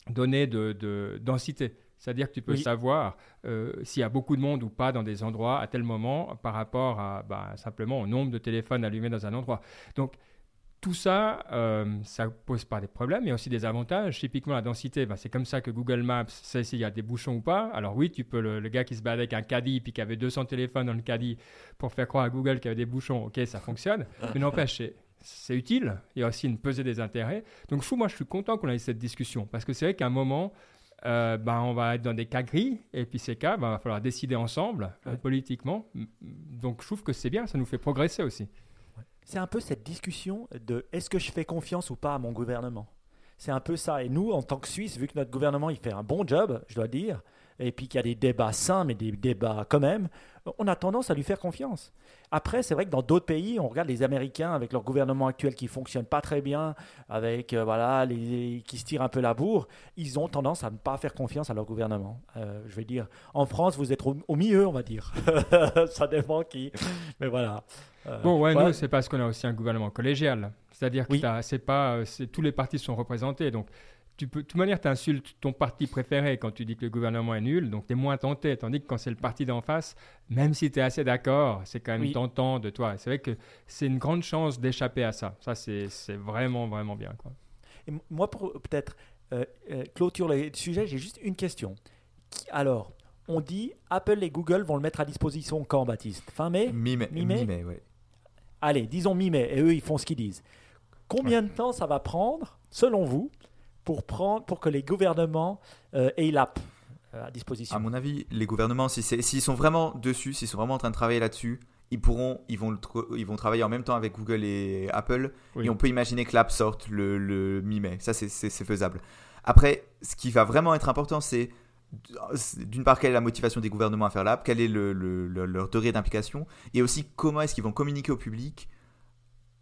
données de, densité. C'est-à-dire que tu peux savoir s'il y a beaucoup de monde ou pas dans des endroits à tel moment par rapport à bah, simplement au nombre de téléphones allumés dans un endroit. Donc, tout ça, euh, ça pose pas des problèmes, mais aussi des avantages. Typiquement, la densité, bah, c'est comme ça que Google Maps sait s'il y a des bouchons ou pas. Alors oui, tu peux le, gars qui se bat avec un caddie puis qui avait 200 téléphones dans le caddie pour faire croire à Google qu'il y avait des bouchons, ok, ça fonctionne. <laughs> mais n'empêche, c'est utile. Il y a aussi une pesée des intérêts. Donc fou, moi, je suis content qu'on ait cette discussion parce que c'est vrai qu'à un moment, euh, bah, on va être dans des cas gris, et puis ces cas, bah, il va falloir décider ensemble, euh, politiquement. Donc je trouve que c'est bien, ça nous fait progresser aussi c'est un peu cette discussion de est-ce que je fais confiance ou pas à mon gouvernement? C'est un peu ça. Et nous, en tant que Suisse, vu que notre gouvernement il fait un bon job, je dois dire, et puis qu'il y a des débats sains, mais des débats quand même, on a tendance à lui faire confiance. Après, c'est vrai que dans d'autres pays, on regarde les Américains avec leur gouvernement actuel qui fonctionne pas très bien, avec euh, voilà, les, qui se tirent un peu la bourre, ils ont tendance à ne pas faire confiance à leur gouvernement. Euh, je vais dire, en France, vous êtes au, milieu, on va dire. <laughs> Ça dépend qui, mais voilà. Euh, bon, ouais, nous, c'est parce qu'on a aussi un gouvernement collégial. C'est-à-dire que c'est pas, tous les partis sont représentés, donc tu peux, de toute manière, tu insultes ton parti préféré quand tu dis que le gouvernement est nul, donc tu es moins tenté. Tandis que quand c'est le parti d'en face, même si tu es assez d'accord, c'est quand même tentant de toi. C'est vrai que c'est une grande chance d'échapper à ça. Ça, c'est vraiment, vraiment bien. Quoi. Et moi, pour peut-être euh, euh, clôturer le sujet, j'ai juste une question. alors, on dit Apple et Google vont le mettre à disposition quand, Baptiste? Fin mai? Mi-mai, mi mai, oui. Allez, disons mi-mai, et eux, ils font ce qu'ils disent. Combien de temps ça va prendre, selon vous, pour, prendre, pour que les gouvernements euh, aient l'app euh, à disposition À mon avis, les gouvernements, s'ils si sont vraiment dessus, s'ils sont vraiment en train de travailler là-dessus, ils pourront, ils vont, ils vont travailler en même temps avec Google et Apple. Et on peut imaginer que l'app sorte le, le mi-mai. Ça, c'est faisable. Après, ce qui va vraiment être important, c'est d'une part, quelle est la motivation des gouvernements à faire l'app, quel est le, leur degré d'implication, et aussi comment est-ce qu'ils vont communiquer au public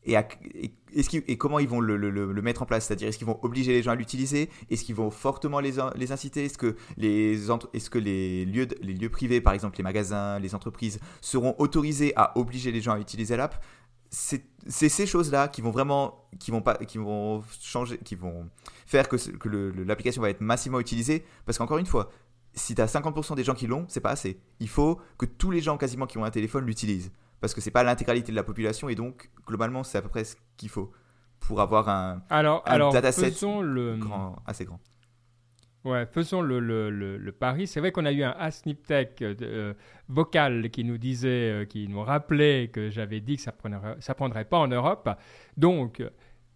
et, comment ils vont le, mettre en place? C'est-à-dire, est-ce qu'ils vont obliger les gens à l'utiliser? Est-ce qu'ils vont fortement les, inciter? Est-ce que, les, lieux, privés, par exemple les magasins, les entreprises, seront autorisés à obliger les gens à utiliser l'app? C'est, ces choses-là qui vont vraiment, qui vont pas, qui vont changer, qui vont faire que, que l'application va être massivement utilisée. Parce qu'encore une fois, si tu as 50% des gens qui l'ont, c'est pas assez. Il faut que tous les gens quasiment qui ont un téléphone l'utilisent parce que c'est pas l'intégralité de la population et donc globalement c'est à peu près ce qu'il faut pour avoir un, alors, alors, dataset le... assez grand. Ouais, faisons le, le, le, pari. C'est vrai qu'on a eu un Asniptech euh, vocal qui nous disait, euh, qui nous rappelait que j'avais dit que ça ne ça prendrait pas en Europe. Donc,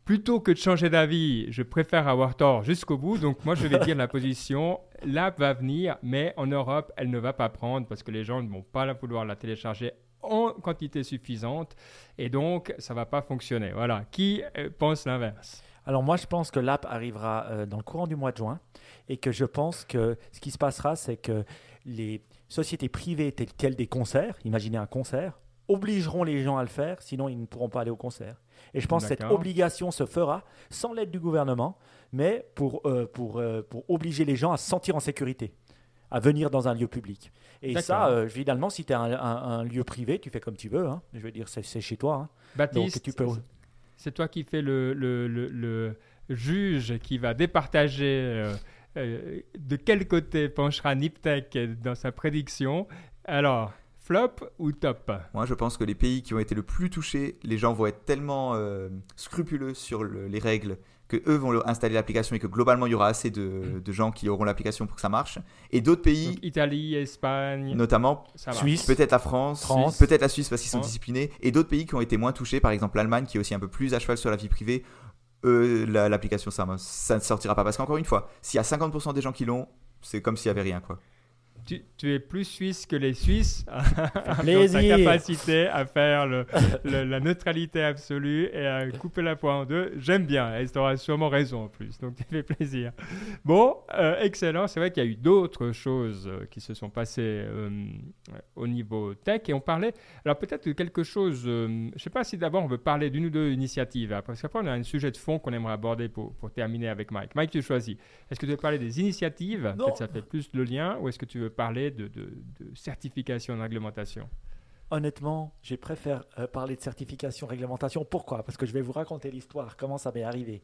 plutôt que de changer d'avis, je préfère avoir tort jusqu'au bout. Donc, moi, je vais dire la <laughs> position. L'app va venir, mais en Europe, elle ne va pas prendre parce que les gens ne vont pas vouloir la télécharger en quantité suffisante et donc ça va pas fonctionner. Voilà. Qui euh, pense l'inverse? Alors moi, je pense que l'app arrivera euh, dans le courant du mois de juin et que je pense que ce qui se passera, c'est que les sociétés privées telles des concerts, imaginez un concert, obligeront les gens à le faire, sinon ils ne pourront pas aller au concert. Et je pense que cette obligation se fera sans l'aide du gouvernement, mais pour, euh, pour, pour obliger les gens à se sentir en sécurité à venir dans un lieu public. Et ça, euh, évidemment, si tu es un, un, lieu privé, tu fais comme tu veux. Hein. Je veux dire, c'est chez toi. Hein. Baptiste, tu peux... c'est toi qui fais le, le, le, juge qui va départager euh, euh, de quel côté penchera Niptech dans sa prédiction. Alors, flop ou top? Moi, je pense que les pays qui ont été le plus touchés, les gens vont être tellement scrupuleux sur les règles que eux vont installer l'application et que globalement il y aura assez de, de gens qui auront l'application pour que ça marche. Et d'autres pays, Italie, Espagne, notamment Suisse, peut-être la France, peut-être la Suisse parce qu'ils sont disciplinés, et d'autres pays qui ont été moins touchés, par exemple l'Allemagne qui est aussi un peu plus à cheval sur la vie privée. l'application ça, ça ne sortira pas. Parce qu'encore une fois, s'il y a 50% des gens qui l'ont, c'est comme s'il y avait rien quoi tu, es plus suisse que les Suisses <laughs> dans ta capacité à faire le, la neutralité absolue et à couper la poire en deux. J'aime bien, et tu auras sûrement raison en plus, donc <laughs> tu fais plaisir. Bon, euh, excellent, c'est vrai qu'il y a eu d'autres choses euh, qui se sont passées euh, au niveau tech et on parlait, alors peut-être quelque chose, je ne sais pas si d'abord on veut parler d'une ou deux initiatives, hein, parce qu'après on a un sujet de fond qu'on aimerait aborder pour, pour terminer avec Mike. Mike, tu choisis. Est-ce que tu veux parler des initiatives? Peut-être ça fait plus le lien, ou est-ce que tu veux parler de, certification de réglementation Honnêtement, je préfère euh, parler de certification, réglementation. Pourquoi? Parce que je vais vous raconter l'histoire, comment ça m'est arrivé.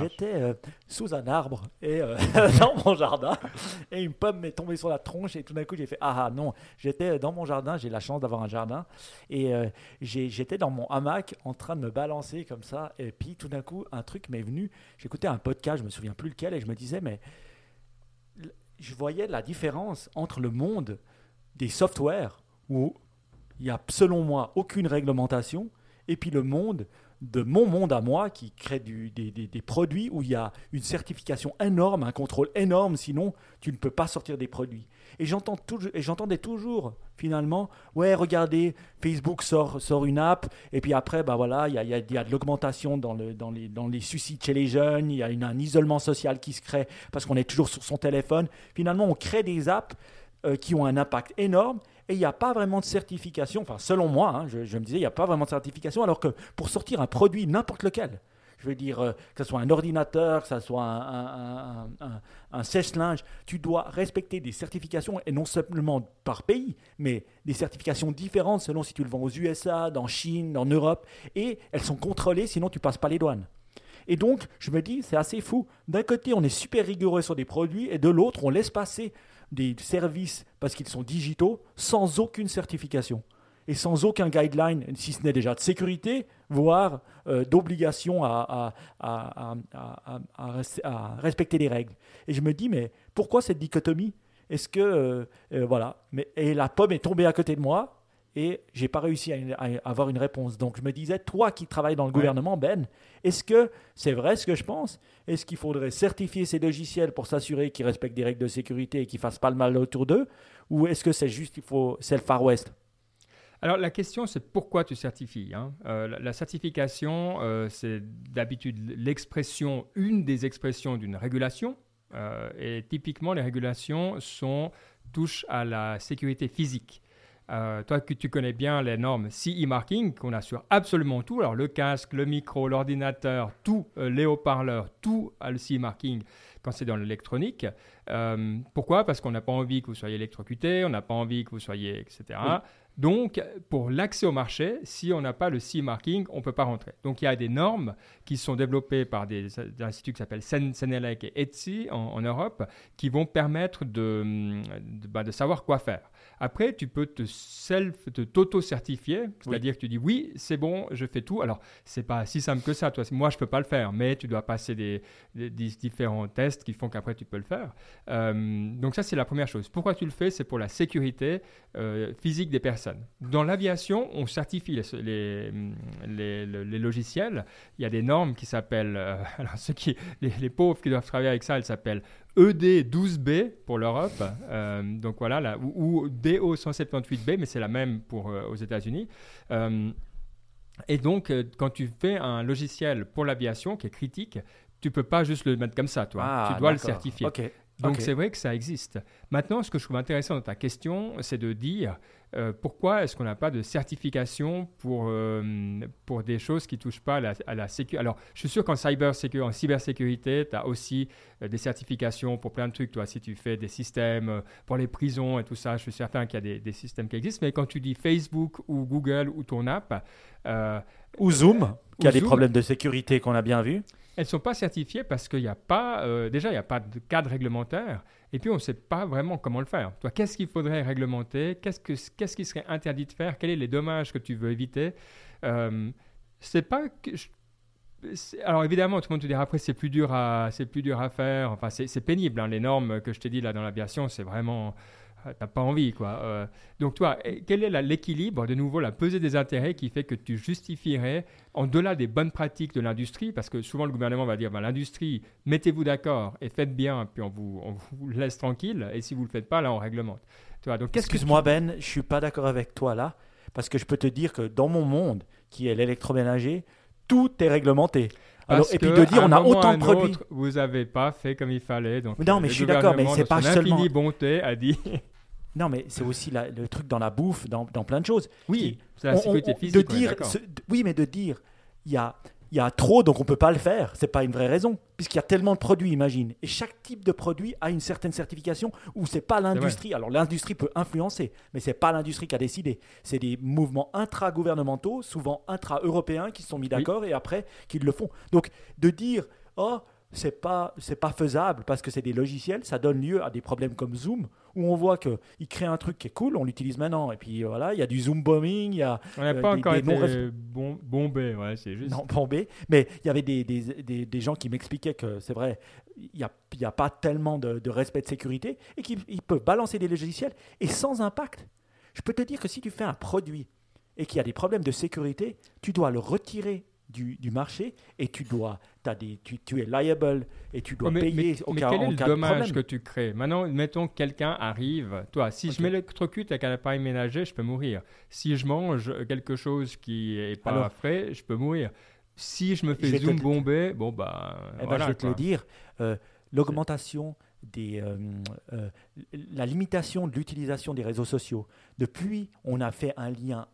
J'étais euh, sous un arbre et euh, <laughs> dans mon jardin et une pomme m'est tombée sur la tronche et tout d'un coup j'ai fait ah, ah non. J'étais dans mon jardin, j'ai la chance d'avoir un jardin et j'étais dans mon hamac en train de me balancer comme ça et puis tout d'un coup un truc m'est venu. J'écoutais un podcast, je me souviens plus lequel et je me disais mais je voyais la différence entre le monde des softwares où il n'y a selon moi aucune réglementation et puis le monde de mon monde à moi qui crée des- des produits où il y a une certification énorme, un contrôle énorme, sinon tu ne peux pas sortir des produits. Et j'entendais toujours finalement, ouais, regardez, Facebook sort, sort une app, et puis après, bah voilà, il y a, y y a de l'augmentation dans, le, dans, les, dans les suicides chez les jeunes, il y a une- un isolement social qui se crée parce qu'on est toujours sur son téléphone. Finalement, on crée des apps euh, qui ont un impact énorme et il n'y a pas vraiment de certification. Enfin, selon moi, hein, je, je me disais, il n'y a pas vraiment de certification, alors que pour sortir un produit, n'importe lequel, je veux dire, euh, que ce soit un ordinateur, que ce soit un, sèche-linge, tu dois respecter des certifications, et non seulement par pays, mais des certifications différentes selon si tu le vends aux USA, dans Chine, en Europe, et elles sont contrôlées, sinon tu passes pas les douanes. Et donc, je me dis, c'est assez fou. D'un côté, on est super rigoureux sur des produits, et de l'autre, on laisse passer des services parce qu'ils sont digitaux sans aucune certification et sans aucun guideline, si ce n'est déjà de sécurité, voire euh, d'obligation à, à- à- à- à- à res- à respecter les règles. Et je me dis, mais pourquoi cette dichotomie? Est-ce que, euh, euh, voilà, mais, et la pomme est tombée à côté de moi et j'ai pas réussi à, à avoir une réponse. Donc je me disais, toi qui travailles dans le gouvernement, Ben, est-ce que c'est vrai ce que je pense? Est-ce qu'il faudrait certifier ces logiciels pour s'assurer qu'ils respectent des règles de sécurité et qu'ils fassent pas le mal autour d'eux? Ou est-ce que c'est juste, il faut, c'est le Far West? Alors la question c'est pourquoi tu certifies. hein. Euh, la, certification, euh, c'est d'habitude l'expression, une des expressions d'une régulation. Euh, et typiquement les régulations sont, touchent à la sécurité physique. Toi que tu connais bien les normes CE marking, qu'on a sur absolument tout, alors le casque, le micro, l'ordinateur, tout, les haut-parleurs, tout a le CE marking quand c'est dans l'électronique. Pourquoi? Parce qu'on n'a pas envie que vous soyez électrocuté, on n'a pas envie que vous soyez, etc. Donc, pour l'accès au marché, si on n'a pas le CE marking, on ne peut pas rentrer. Donc, il y a des normes qui sont développées par des, des instituts qui s'appellent Sen- Senelec et ETSI en, en Europe, qui vont permettre de, de, bah, de savoir quoi faire. Après, tu peux te self, te t'auto-certifier, c'est-à-dire que tu dis oui, c'est bon, je fais tout. Alors, c'est pas si simple que ça. Toi, moi, je peux pas le faire, mais tu dois passer des, des- des différents tests qui font qu'après tu peux le faire. Euh, donc ça, c'est la première chose. Pourquoi tu le fais? C'est pour la sécurité euh, physique des personnes. Dans l'aviation, on certifie les, les, les- les- les logiciels. Il y a des normes qui s'appellent, euh, <laughs> alors ceux qui, les, pauvres qui doivent travailler avec ça, elles s'appellent E ED12B pour l'Europe. Euh, donc voilà, là, ou, ou DO178B, mais c'est la même pour, euh, aux États-Unis. Euh, et donc, quand tu fais un logiciel pour l'aviation qui est critique, tu peux pas juste le mettre comme ça, toi. Ah, tu dois le certifier. Donc c'est vrai que ça existe. Maintenant, ce que je trouve intéressant dans ta question, c'est de dire euh, pourquoi est-ce qu'on n'a pas de certification pour, euh, pour des choses qui ne touchent pas à la, à la sécurité. Alors, je suis sûr qu'en cyber en cybersécurité, tu as aussi euh, des certifications pour plein de trucs. Toi, si tu fais des systèmes pour les prisons et tout ça, je suis certain qu'il y a des, des systèmes qui existent. Mais quand tu dis Facebook ou Google ou ton app, Ou Zoom, qui a des problèmes de sécurité qu'on a bien vus. elles ne sont pas certifiées parce qu'il n'y a pas, déjà, il n'y a pas de cadre réglementaire. Et puis, on ne sait pas vraiment comment le faire. Toi, qu'est-ce qu'il faudrait réglementer? Qu'est-ce, que, qu'est-ce qui serait interdit de faire? Quels sont les dommages que tu veux éviter? Euh, C'est pas que Alors évidemment, tout le monde te dira après c'est plus dur à c'est plus dur à faire. Enfin c'est, pénible. hein. Les normes que je t'ai dit là dans l'aviation, c'est vraiment t'as pas envie quoi. Euh, donc toi, quel est l'équilibre de nouveau la pesée des intérêts qui fait que tu justifierais en delà des bonnes pratiques de l'industrie? Parce que souvent le gouvernement va dire ben, l'industrie mettez-vous d'accord et faites bien puis on vous on vous laisse tranquille et si vous le faites pas là on réglemente. Donc qu'est-ce que Excuse-moi tu- Ben, je suis pas d'accord avec toi là, parce que je peux te dire que dans mon monde, qui est l'électroménager, tout est réglementé. Alors, Parce et puis de dire on a autant de produits. autre, vous avez pas fait comme il fallait. Donc, Non, mais je suis d'accord, mais c'est pas seulement- bonté a dit Non, mais c'est aussi la- le truc dans la bouffe, dans, dans plein de choses. oui, c'est On- la on- sécurité on- physique. de dire, ce- oui, mais de dire, il y a, il y a trop, donc on peut pas le faire. C'est pas une vraie raison, puisqu'il y a tellement de produits, imagine. Et chaque type de produit a une certaine certification où c'est pas l'industrie. Alors l'industrie peut influencer, mais c'est pas l'industrie qui a décidé. C'est des mouvements intra-gouvernementaux, souvent intra-européens, qui se sont mis d'accord et après qui le font. Donc de dire, oh, c'est pas c'est pas faisable parce que c'est des logiciels, ça donne lieu à des problèmes comme Zoom où on voit que il crée un truc qui est cool, on l'utilise maintenant et puis voilà, il y a du Zoom bombing, il y a On n'a euh, pas des- encore des été bon, bombé, ouais, c'est juste. non, bombé, mais il y avait des, des, des, des gens qui m'expliquaient que c'est vrai, il n'y a, y a pas tellement de, de respect de sécurité et qu'ils ils peuvent balancer des logiciels et sans impact. Je peux te dire que si tu fais un produit et qu'il y a des problèmes de sécurité, tu dois le retirer du, du marché et tu dois, as des, tu, tu es liable et tu dois mais, payer mais- au mais cas, quel est le dommage que tu crées Maintenant, mettons que quelqu'un arrive. Toi, si Ok. je m'électrocute avec un appareil ménager, je peux mourir. Si je mange quelque chose qui est pas Alors- frais, je peux mourir. Si je me fais te zoom le- bomber, bon bah Eh ben, voilà. je vais te le dire, euh, l'augmentation des, euh, euh, la limitation de l'utilisation des réseaux sociaux. Depuis, on a fait un lien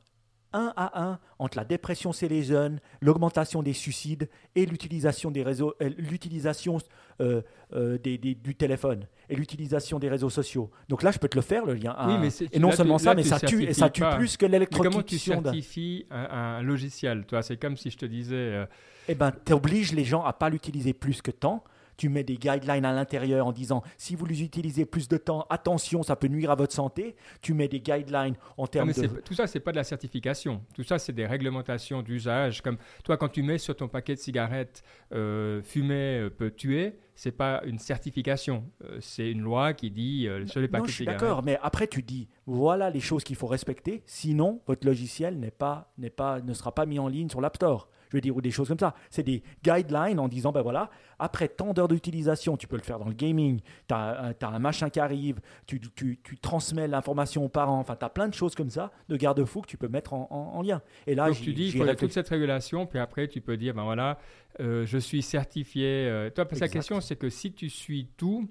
un à un entre la dépression chez les jeunes, l'augmentation des suicides et l'utilisation des réseaux, euh, l'utilisation euh, euh, des- des- du téléphone et l'utilisation des réseaux sociaux. Donc là, je peux te le faire le lien. Oui, un- mais et non là, seulement ça, là, mais ça tue et ça tue pas. plus que Mais comment tu l'électrocution. certifies un, un logiciel Toi, c'est comme si je te disais. euh, eh ben, tu obliges les gens à pas l'utiliser plus que tant. Tu mets des guidelines à l'intérieur en disant si vous les utilisez plus de temps, attention, ça peut nuire à votre santé. Tu mets des guidelines en termes de. tout ça, c'est pas de la certification. Tout ça, c'est des réglementations d'usage. Comme toi, quand tu mets sur ton paquet de cigarettes euh, fumer euh, peut tuer, c'est pas une certification. Euh, c'est une loi qui dit euh, sur les paquets Non, de je suis cigarettes. d'accord, mais après tu dis voilà les choses qu'il faut respecter, sinon votre logiciel n'est pas, n'est pas, ne sera pas mis en ligne sur l'App Store. Je veux dire, ou des choses comme ça. C'est des guidelines en disant ben voilà, après tant d'heures d'utilisation, tu peux le faire dans le gaming, tu as, un machin qui arrive, tu, tu, tu transmets l'information aux parents, enfin tu as plein de choses comme ça, de garde-fous que tu peux mettre en, en- en lien. Et là, Donc tu dis, il réfléchis. toute cette régulation, puis après tu peux dire, ben voilà, euh, je suis certifié. euh, toi, parce que la question, c'est que si tu suis tout,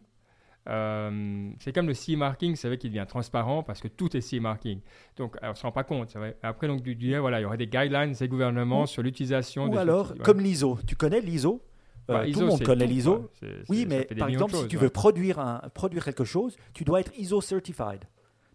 euh, c'est comme le CE marking, c'est vrai qu'il devient transparent parce que tout est CE marking. Donc, alors, on ne se rend pas compte. vrai. Après, donc, tu dis, voilà, il y aurait des guidelines des gouvernements Ou- sur l'utilisation Ou des alors, outils. Ouais. comme l'ISO. Tu connais l'ISO? Euh, Bah, Tout le monde connaît l'ISO. Oui, mais par exemple, si tu veux produire, un, produire quelque chose, tu dois être ISO certified.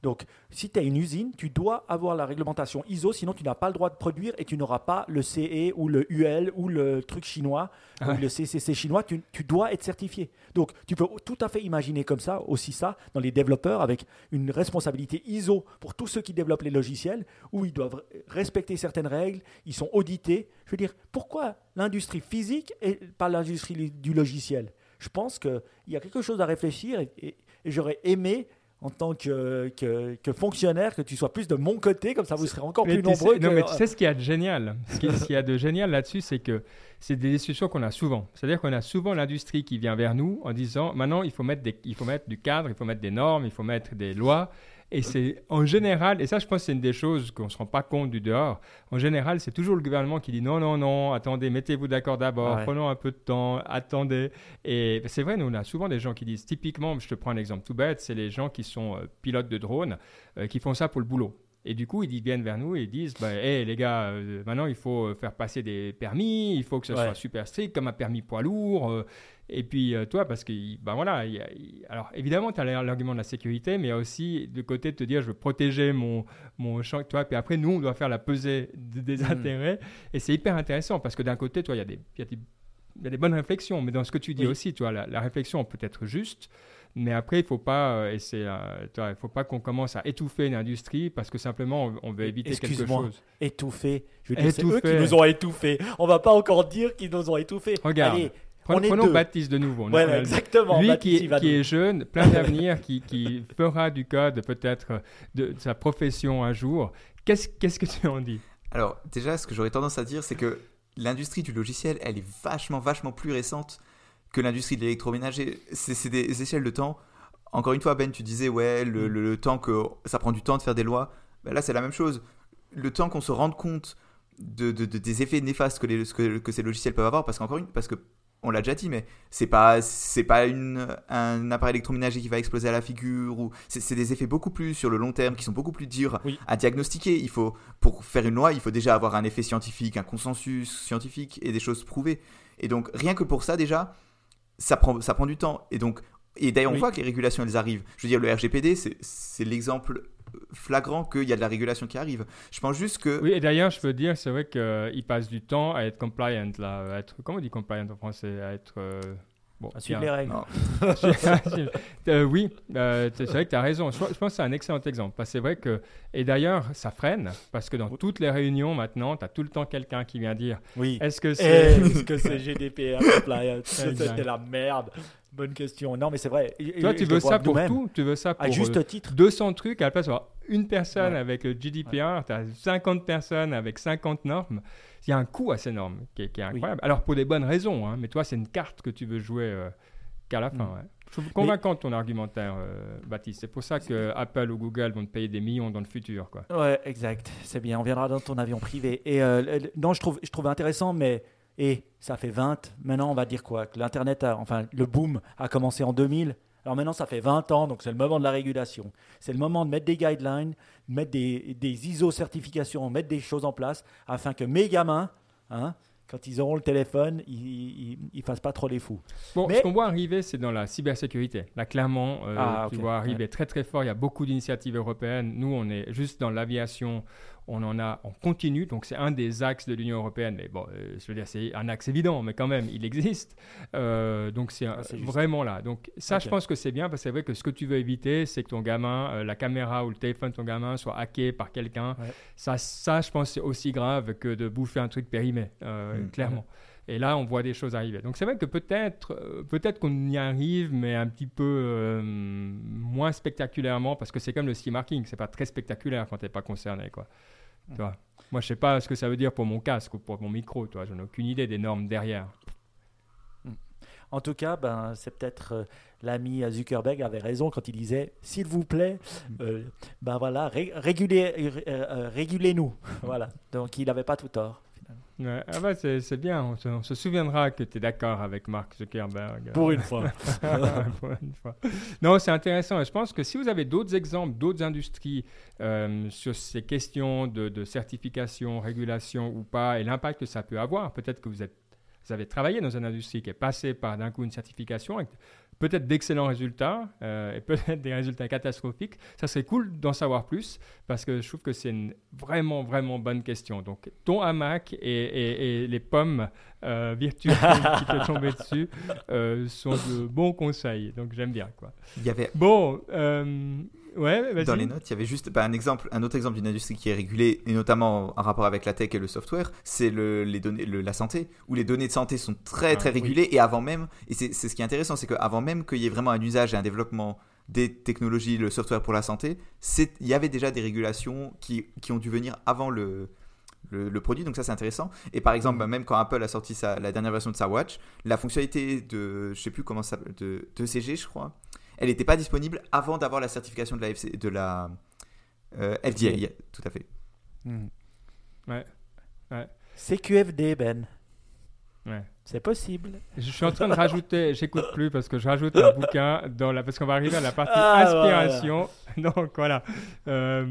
Donc, si tu as une usine, tu dois avoir la réglementation ISO, sinon tu n'as pas le droit de produire et tu n'auras pas le CE ou le UL ou le truc chinois Ouais. ou le CCC chinois. Tu, tu dois être certifié. Donc, tu peux tout à fait imaginer comme ça, aussi ça, dans les développeurs, avec une responsabilité ISO pour tous ceux qui développent les logiciels, où ils doivent respecter certaines règles, ils sont audités. Je veux dire, pourquoi l'industrie physique et pas l'industrie du logiciel? Je pense qu'il y a quelque chose à réfléchir et, et- et j'aurais aimé, en tant que, que, que fonctionnaire, que tu sois plus de mon côté, comme ça vous serez encore Mais plus sais- nombreux. non, mais tu sais ce qu'il y a de génial? Ce qui- <laughs> ce qu'il y a de génial là-dessus, c'est que c'est des discussions qu'on a souvent. C'est-à-dire qu'on a souvent l'industrie qui vient vers nous en disant maintenant, il faut, mettre des, il faut mettre du cadre, il faut mettre des normes, il faut mettre des lois. Et c'est en général, et ça je pense c'est une des choses qu'on ne se rend pas compte du dehors, en général c'est toujours le gouvernement qui dit non, non, non, attendez, mettez-vous d'accord d'abord, Ouais. prenons un peu de temps, attendez. Et c'est vrai, nous on a souvent des gens qui disent, typiquement, je te prends un exemple tout bête, c'est les gens qui sont euh, pilotes de drones, euh, qui font ça pour le boulot. Et du coup, ils viennent vers nous et ils disent bah, Hey, les gars, euh, maintenant il faut faire passer des permis, il faut que ce Ouais. soit super strict, comme un permis poids lourd. euh, et puis, euh, toi, parce que, ben voilà, y a- alors évidemment, tu as l'argument de la sécurité, mais il y a aussi de côté de te dire Je veux protéger mon, mon champ, toi, puis après, nous, on doit faire la pesée de- des Mhm. intérêts. Et c'est hyper intéressant parce que d'un côté, toi, il y a des. y a des il y a des bonnes réflexions, mais dans ce que tu dis Oui. aussi, tu vois, la, la réflexion peut être juste, mais après, il faut pas, euh, et c'est, euh, vois, il faut pas qu'on commence à étouffer une industrie parce que simplement on, on veut éviter quelque chose. étouffés. Je veux dire, c'est eux qui nous ont étouffés. On va pas encore dire qu'ils nous ont étouffés. Regarde, Allez, on est prenons. Baptiste de nouveau. On a- Voilà, on a- exactement. Lui Baptiste, qui, est, qui nous- est jeune, plein d'avenir, qui, qui <laughs> fera du code peut-être de, de sa profession un jour. Qu'est-ce qu'est-ce que tu en dis? Alors, déjà, ce que j'aurais tendance à dire, c'est que l'industrie du logiciel, elle est vachement, vachement plus récente que l'industrie de l'électroménager. C'est c'est des échelles de temps. Encore une fois, Ben, tu disais, ouais, le, le- le temps que ça prend du temps de faire des lois. Ben là, c'est la même chose. Le temps qu'on se rende compte de, de- de- des effets néfastes que, les, que, que ces logiciels peuvent avoir, parce qu'encore une, parce que on l'a déjà dit, mais c'est pas, c'est pas une, un appareil électroménager qui va exploser à la figure ou c'est des effets beaucoup plus sur le long terme qui sont beaucoup plus durs Oui. à diagnostiquer. Il faut, pour faire une loi, il faut déjà avoir un effet scientifique, un consensus scientifique et des choses prouvées. Et donc, rien que pour ça, déjà, ça prend, ça prend du temps. Et donc, et d'ailleurs, on Oui. voit que les régulations, elles arrivent. Je veux dire, le RGPD, c'est l'exemple flagrant qu'il y a de la régulation qui arrive. Je pense juste que. Oui, et d'ailleurs, je peux dire, c'est vrai qu'il passe du temps à être compliant, là, à être, comment on dit compliant en français À être. euh, bon, À suivre les règles. <laughs> Euh, oui, euh, c'est vrai que tu as raison. Je, je pense que c'est un excellent exemple. Parce que c'est vrai que. Et d'ailleurs, ça freine, parce que dans toutes les réunions maintenant, tu as tout le temps quelqu'un qui vient dire Oui. Est-ce que Eh, c'est. Est-ce que c'est GDPR compliance. C'était la merde. Bonne question. Non, mais c'est vrai. Et- Toi, tu veux ça pour tout Tu veux ça pour À euh, juste titre. 200 trucs à la place d'avoir une personne Ouais. avec le GDPR, tu as 50 personnes avec 50 normes. il y a un coût assez énorme qui est, incroyable. Alors pour des bonnes raisons, hein, mais toi, c'est une carte que tu veux jouer euh, qu'à la fin. Mm. Je suis convaincant ton argumentaire, euh, Baptiste. C'est pour ça que Apple ou Google vont te payer des millions dans le futur. Quoi. Ouais, exact. C'est bien. On viendra dans ton avion privé. Et euh, non, je trouve, je trouve intéressant, mais et ça fait 20. Maintenant, on va dire quoi Que l'Internet, enfin, le boom a commencé en 2000. Alors maintenant, ça fait 20 ans, donc c'est le moment de la régulation. C'est le moment de mettre des guidelines, de mettre des, des ISO certifications, mettre des choses en place afin que mes gamins, hein, quand ils auront le téléphone, ils ne fassent pas trop les fous. Bon, ce qu'on voit arriver, c'est dans la cybersécurité. Là, clairement, euh, ah, tu vois arriver très très fort. Il y a beaucoup d'initiatives européennes. Nous, on est juste dans l'aviation on en a en continu, donc c'est un des axes de l'Union européenne. Mais bon, euh, je veux dire, c'est un axe évident, mais quand même, il existe. Euh, donc c'est ah, vraiment là. Donc ça, je pense que c'est bien parce que c'est vrai que ce que tu veux éviter, c'est que ton gamin, euh, la caméra ou le téléphone de ton gamin soit hacké par quelqu'un. Ça, ça, je pense, c'est aussi grave que de bouffer un truc périmé, mm. clairement. Et là, on voit des choses arriver. Donc c'est vrai que peut-être peut-être qu'on y arrive, mais un petit peu moins spectaculairement, parce que c'est comme le ski marking, c'est pas très spectaculaire quand tu n'es pas concerné. Quoi. Moi, je sais pas ce que ça veut dire pour mon casque ou pour mon micro. Toi, j'en ai aucune idée des normes derrière. Hmm. En tout cas, ben, c'est peut-être euh, l'ami Zuckerberg avait raison quand il disait s'il vous plaît, hmm. euh, ben voilà, régulez, euh, régulez-nous. <laughs> voilà. Donc il n'avait pas tout tort. Ah bah c'est bien, on se, souviendra que tu es d'accord avec Mark Zuckerberg. <laughs> Pour une fois. Non, c'est intéressant. Je pense que si vous avez d'autres exemples, d'autres industries euh, sur ces questions de, certification, régulation ou pas, et l'impact que ça peut avoir, peut-être que vous, êtes, vous avez travaillé dans une industrie qui est passée par d'un coup une certification, peut-être d'excellents résultats euh, et peut-être des résultats catastrophiques. Ça serait cool d'en savoir plus parce que je trouve que c'est une vraiment, vraiment bonne question. Donc, ton hamac et, les pommes euh, virtuelles <laughs> qui te tombaient dessus euh, sont de bons conseils. Donc, j'aime bien. Quoi. Il y avait... Bon, Dans les notes, il y avait juste bah, un exemple, un autre exemple d'une industrie qui est régulée et notamment en rapport avec la tech et le software, c'est le, les données, la santé, où les données de santé sont très très ah, régulées et avant même, et c'est ce qui est intéressant, c'est qu'avant même qu'il y ait vraiment un usage et un développement des technologies, le software pour la santé, il y avait déjà des régulations qui, qui ont dû venir avant le, le, produit, donc ça c'est intéressant. Et par exemple, mm. même quand Apple a sorti sa, la dernière version de sa watch, la fonctionnalité de, je sais plus comment ça de, de CG, je crois, elle n'était pas disponible avant d'avoir la certification de la, FC, de la euh, FDA, tout à fait. Hmm. Ouais. ouais. CQFD, Ben. Ouais. C'est possible. Je suis en train de rajouter, j'écoute plus parce que je rajoute un bouquin dans la, parce qu'on va arriver à la partie ah, inspiration. <laughs> Donc voilà. Euh,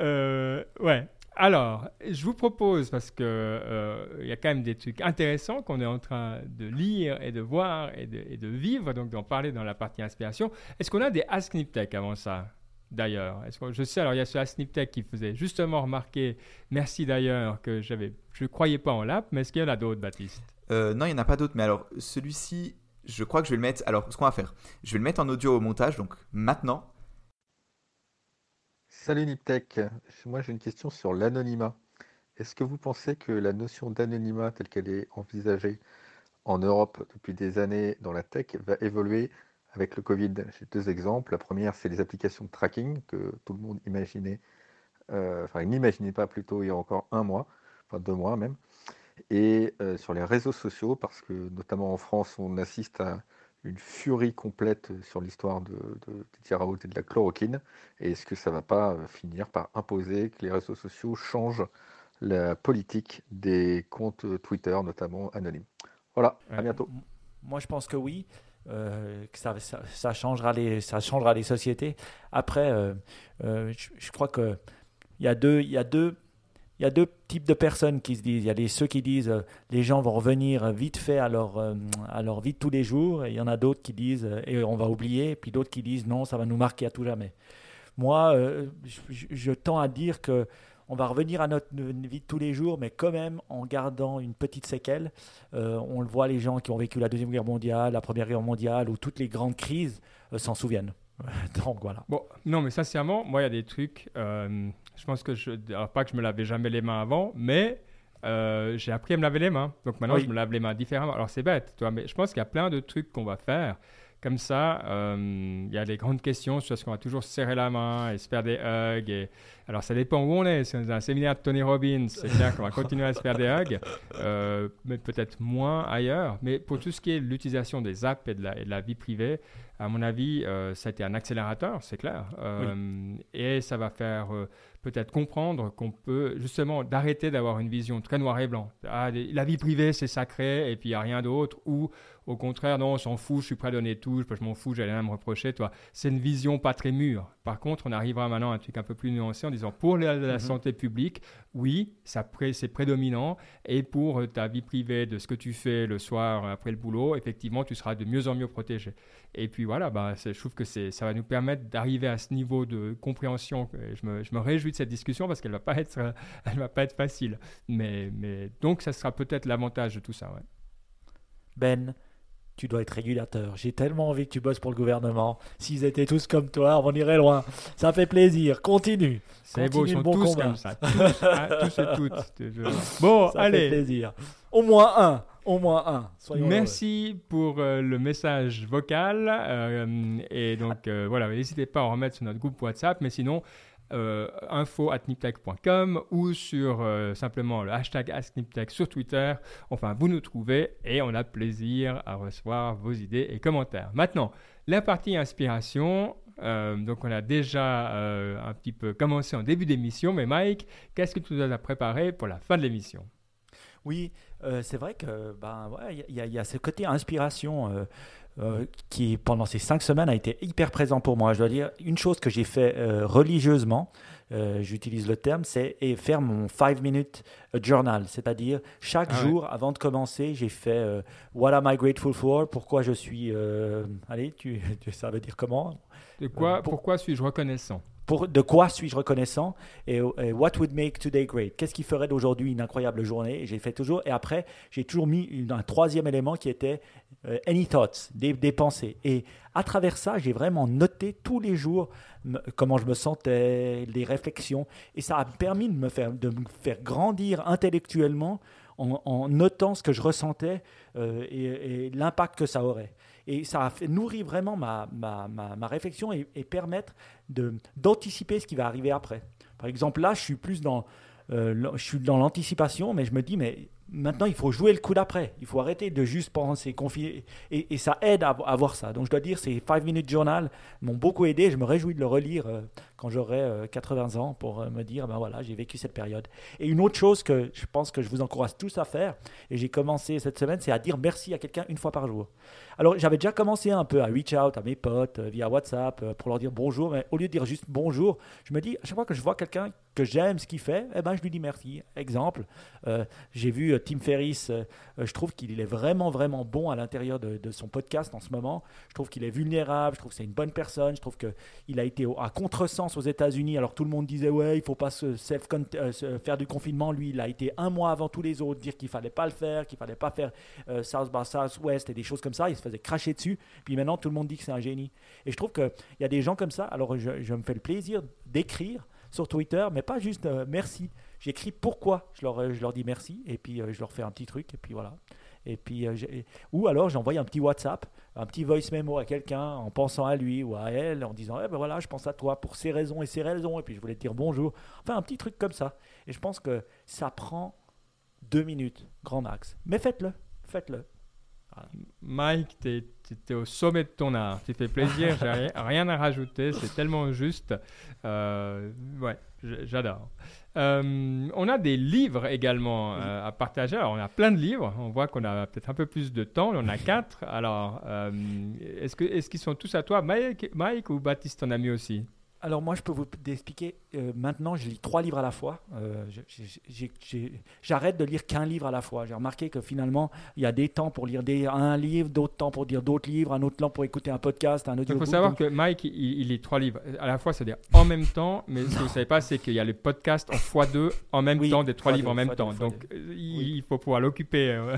euh, ouais. Alors, je vous propose, parce qu'il euh, y a quand même des trucs intéressants qu'on est en train de lire et de voir et de, vivre, donc d'en parler dans la partie inspiration. Est-ce qu'on a des Ask Tech avant ça D'ailleurs, je sais, alors il y a ce Ask Tech qui faisait justement remarquer, merci d'ailleurs, que j'avais, je ne croyais pas en l'app, mais est-ce qu'il y en a d'autres, Baptiste? Euh, Non, il n'y en a pas d'autres, mais alors celui-ci, je crois que je vais le mettre. Alors, ce qu'on va faire, je vais le mettre en audio au montage, donc maintenant, Salut Niptech, moi j'ai une question sur l'anonymat. Est-ce que vous pensez que la notion d'anonymat telle qu'elle est envisagée en Europe depuis des années dans la tech va évoluer avec le Covid? J'ai deux exemples. La première, c'est les applications de tracking que tout le monde imaginait, euh, enfin n'imaginait pas plutôt il y a encore un mois, enfin deux mois même. Et euh, sur les réseaux sociaux, parce que notamment en France, on assiste à une furie complète sur l'histoire de, de, et de la chloroquine Et est-ce que ça ne va pas euh, finir par imposer que les réseaux sociaux changent la politique des comptes Twitter, notamment anonymes? Voilà, à bientôt. Moi, je pense que oui. Euh, que ça, ça, changera les, ça changera les sociétés. Après, euh, je, je, crois qu'il y, a deux, y a deux il y a deux types de personnes qui se disent. Il y a les, ceux qui disent euh, les gens vont revenir vite fait à leur, euh, vie de tous les jours. Et il y en a d'autres qui disent euh, et on va oublier. Et puis d'autres qui disent non, ça va nous marquer à tout jamais. Moi, je, tends à dire que on va revenir à notre vie de tous les jours, mais quand même en gardant une petite séquelle. on le voit, les gens qui ont vécu la Deuxième Guerre mondiale, la Première Guerre mondiale ou toutes les grandes crises s'en souviennent. <laughs> Donc voilà. Bon, non, mais sincèrement, moi, il y a des trucs. Je pense que je. pas que je me lavais jamais les mains avant, mais euh, j'ai appris à me laver les mains. Donc maintenant, je me lave les mains différemment. Alors c'est bête, toi, mais je pense qu'il y a plein de trucs qu'on va faire Comme ça, il y a des grandes questions sur ce qu'on va toujours se serrer la main et se faire des hugs. Et... Alors, ça dépend où on est. Si on est dans un séminaire de Tony Robbins, c'est clair qu'on va continuer à se faire des hugs, mais peut-être moins ailleurs. Mais pour tout ce qui est l'utilisation des apps et de, la, et de la vie privée, à mon avis, ça a été un accélérateur, c'est clair. Et ça va faire peut-être comprendre qu'on peut justement d'arrêter d'avoir une vision très noir et blanc. Ah, la vie privée, c'est sacré et puis il n'y a rien d'autre. Ou au contraire, non, on s'en fout, je suis prêt à donner tout, je m'en fous, j'allais rien me reprocher. Toi, c'est une vision pas très mûre. Par contre, on arrivera maintenant à un truc un peu plus nuancé en disant pour la, la mhm. santé publique, oui, ça c'est prédominant. Et pour ta vie privée, de ce que tu fais le soir après le boulot, effectivement, tu seras de mieux en mieux protégé. Et puis voilà, bah, je trouve que ça va nous permettre d'arriver à ce niveau de compréhension. Je me, je me réjouis de cette discussion parce qu'elle ne va, pas être, <laughs> elle va pas être facile. Mais, mais donc, ça sera peut-être l'avantage de tout ça. Ouais. Ben, tu dois être régulateur. J'ai tellement envie que tu bosses pour le gouvernement. S'ils étaient tous comme toi, on irait loin. Ça fait plaisir. Continue. C'est beau, ils sont tous comme ça. Hein, tous, et toutes. Bon, ça allez. Fait plaisir. Au moins un. Au moins un. Soyons Merci pour euh, le message vocal. Euh, et donc, euh, voilà, n'hésitez pas à en remettre sur notre groupe WhatsApp. Mais sinon, euh, info at niptech.com ou sur euh, simplement le hashtag AskNipTech sur Twitter. Enfin, vous nous trouvez et on a plaisir à recevoir vos idées et commentaires. Maintenant, la partie inspiration. Euh, donc, on a déjà un petit peu commencé en début d'émission, mais Mike, qu'est-ce que tu nous as préparé pour la fin de l'émission? Oui, c'est vrai que ben il y, a ce côté inspiration. Euh, qui pendant ces cinq semaines a été hyper présent pour moi. Je dois dire, une chose que j'ai fait euh, religieusement, euh, j'utilise le terme, c'est faire mon 5 minute journal, c'est-à-dire chaque ah jour avant de commencer, j'ai fait What am I grateful for? Pourquoi je suis. allez, <laughs> tu, ça veut dire comment? De quoi, Pourquoi suis-je reconnaissant? Pour, de quoi suis-je reconnaissant et, what would make today great? Qu'est-ce qui ferait d'aujourd'hui une incroyable journée? J'ai fait toujours. Et après, j'ai toujours mis un troisième élément qui était euh, any thoughts, des, pensées. Et à travers ça, j'ai vraiment noté tous les jours comment je me sentais, les réflexions. Et ça a permis de me faire, de me faire grandir intellectuellement en, notant ce que je ressentais euh, et, l'impact que ça aurait. Et ça a fait nourrir vraiment ma, ma, ma, réflexion et, permettre d'anticiper ce qui va arriver après. Par exemple, là, je suis plus dans, euh, je suis dans l'anticipation, mais je me dis, mais Maintenant, il faut jouer le coup d'après. Il faut arrêter de juste penser, confier. Et, ça aide à, voir ça. Donc, je dois dire, ces 5 Minute Journal m'ont beaucoup aidé. Je me réjouis de le relire euh, quand j'aurai 80 euh, ans pour euh, me dire, ben voilà, j'ai vécu cette période. Et une autre chose que je pense que je vous encourage tous à faire, et j'ai commencé cette semaine, c'est à dire merci à quelqu'un une fois par jour. Alors, j'avais déjà commencé un peu à reach out à mes potes via WhatsApp pour leur dire bonjour, mais au lieu de dire juste bonjour, je me dis, à chaque fois que je vois quelqu'un que j'aime ce qu'il fait, eh ben, je lui dis merci. Exemple, j'ai vu Tim Ferriss, je trouve qu'il est vraiment, vraiment bon à l'intérieur de, de, son podcast en ce moment. Je trouve qu'il est vulnérable, je trouve que c'est une bonne personne, je trouve qu'il a été à contresens aux États-Unis, alors tout le monde disait ouais, il faut pas euh, faire du confinement. Lui, il a été un mois avant tous les autres dire qu'il fallait pas le faire, qu'il fallait pas faire euh, South by Southwest et des choses comme ça. Il se faisait cracher dessus. Puis maintenant, tout le monde dit que c'est un génie. Et je trouve qu'il y a des gens comme ça. Alors je, me fais le plaisir d'écrire sur Twitter, mais pas juste euh, merci. J'écris pourquoi je leur, je leur dis merci et puis je leur fais un petit truc et puis voilà. Et puis, ou alors j'envoie un petit WhatsApp un petit voice memo à quelqu'un en pensant à lui ou à elle, en disant eh ben voilà, je pense à toi pour ces raisons et ces raisons, et puis je voulais te dire bonjour. Enfin, un petit truc comme ça. Et je pense que ça prend deux minutes, grand max. Mais faites-le, faites-le. Mike, tu es, au sommet de ton art. Tu fais plaisir, j'ai <laughs> rien à rajouter, c'est tellement juste. Euh, ouais, j'adore. Euh, on a des livres également euh, à partager. Alors, on a plein de livres. On voit qu'on a peut-être un peu plus de temps. On en a quatre. Alors, euh, est-ce qu'ils est qu'ils sont tous à toi, Mike, Mike ou Baptiste en a mis aussi? Alors moi, je peux vous expliquer. Euh, maintenant, je lis trois livres à la fois. Euh, j'arrête de lire qu'un livre à la fois. J'ai remarqué que finalement, il y a des temps pour lire des, un livre, d'autres temps pour lire d'autres livres, un autre temps pour écouter un podcast, un audio. Il faut savoir que Mike, il, lit trois livres à la fois, c'est-à-dire en même temps. Mais ce que vous ne savez pas, c'est qu'il y a le podcast en x2 en même temps, des trois livres en même temps. Donc, il, faut pouvoir l'occuper. Euh.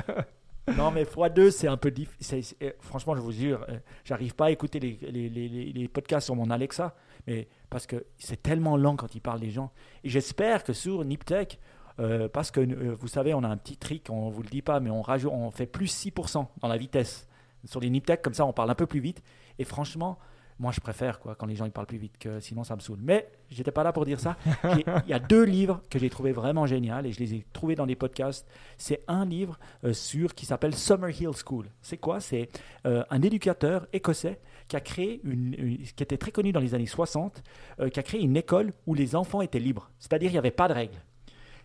<laughs> non, mais x2, c'est un peu difficile. Franchement, je vous jure, j'arrive pas à écouter les, les, les, les podcasts sur mon Alexa mais parce que c'est tellement lent quand il parle des gens. Et j'espère que sur NipTech, euh, parce que euh, vous savez, on a un petit trick, on ne vous le dit pas, mais on, rajoute, on fait plus 6% dans la vitesse sur les nip comme ça, on parle un peu plus vite. Et franchement, moi, je préfère quoi, quand les gens ils parlent plus vite, que sinon ça me saoule. Mais j'étais pas là pour dire ça. Il y a deux livres que j'ai trouvé vraiment génial et je les ai trouvés dans des podcasts. C'est un livre euh, sur qui s'appelle Summer Hill School. C'est quoi? C'est un éducateur écossais qui a créé une, qui était très connu dans les années 60, euh, qui a créé une école où les enfants étaient libres. C'est-à-dire il n'y avait pas de règles.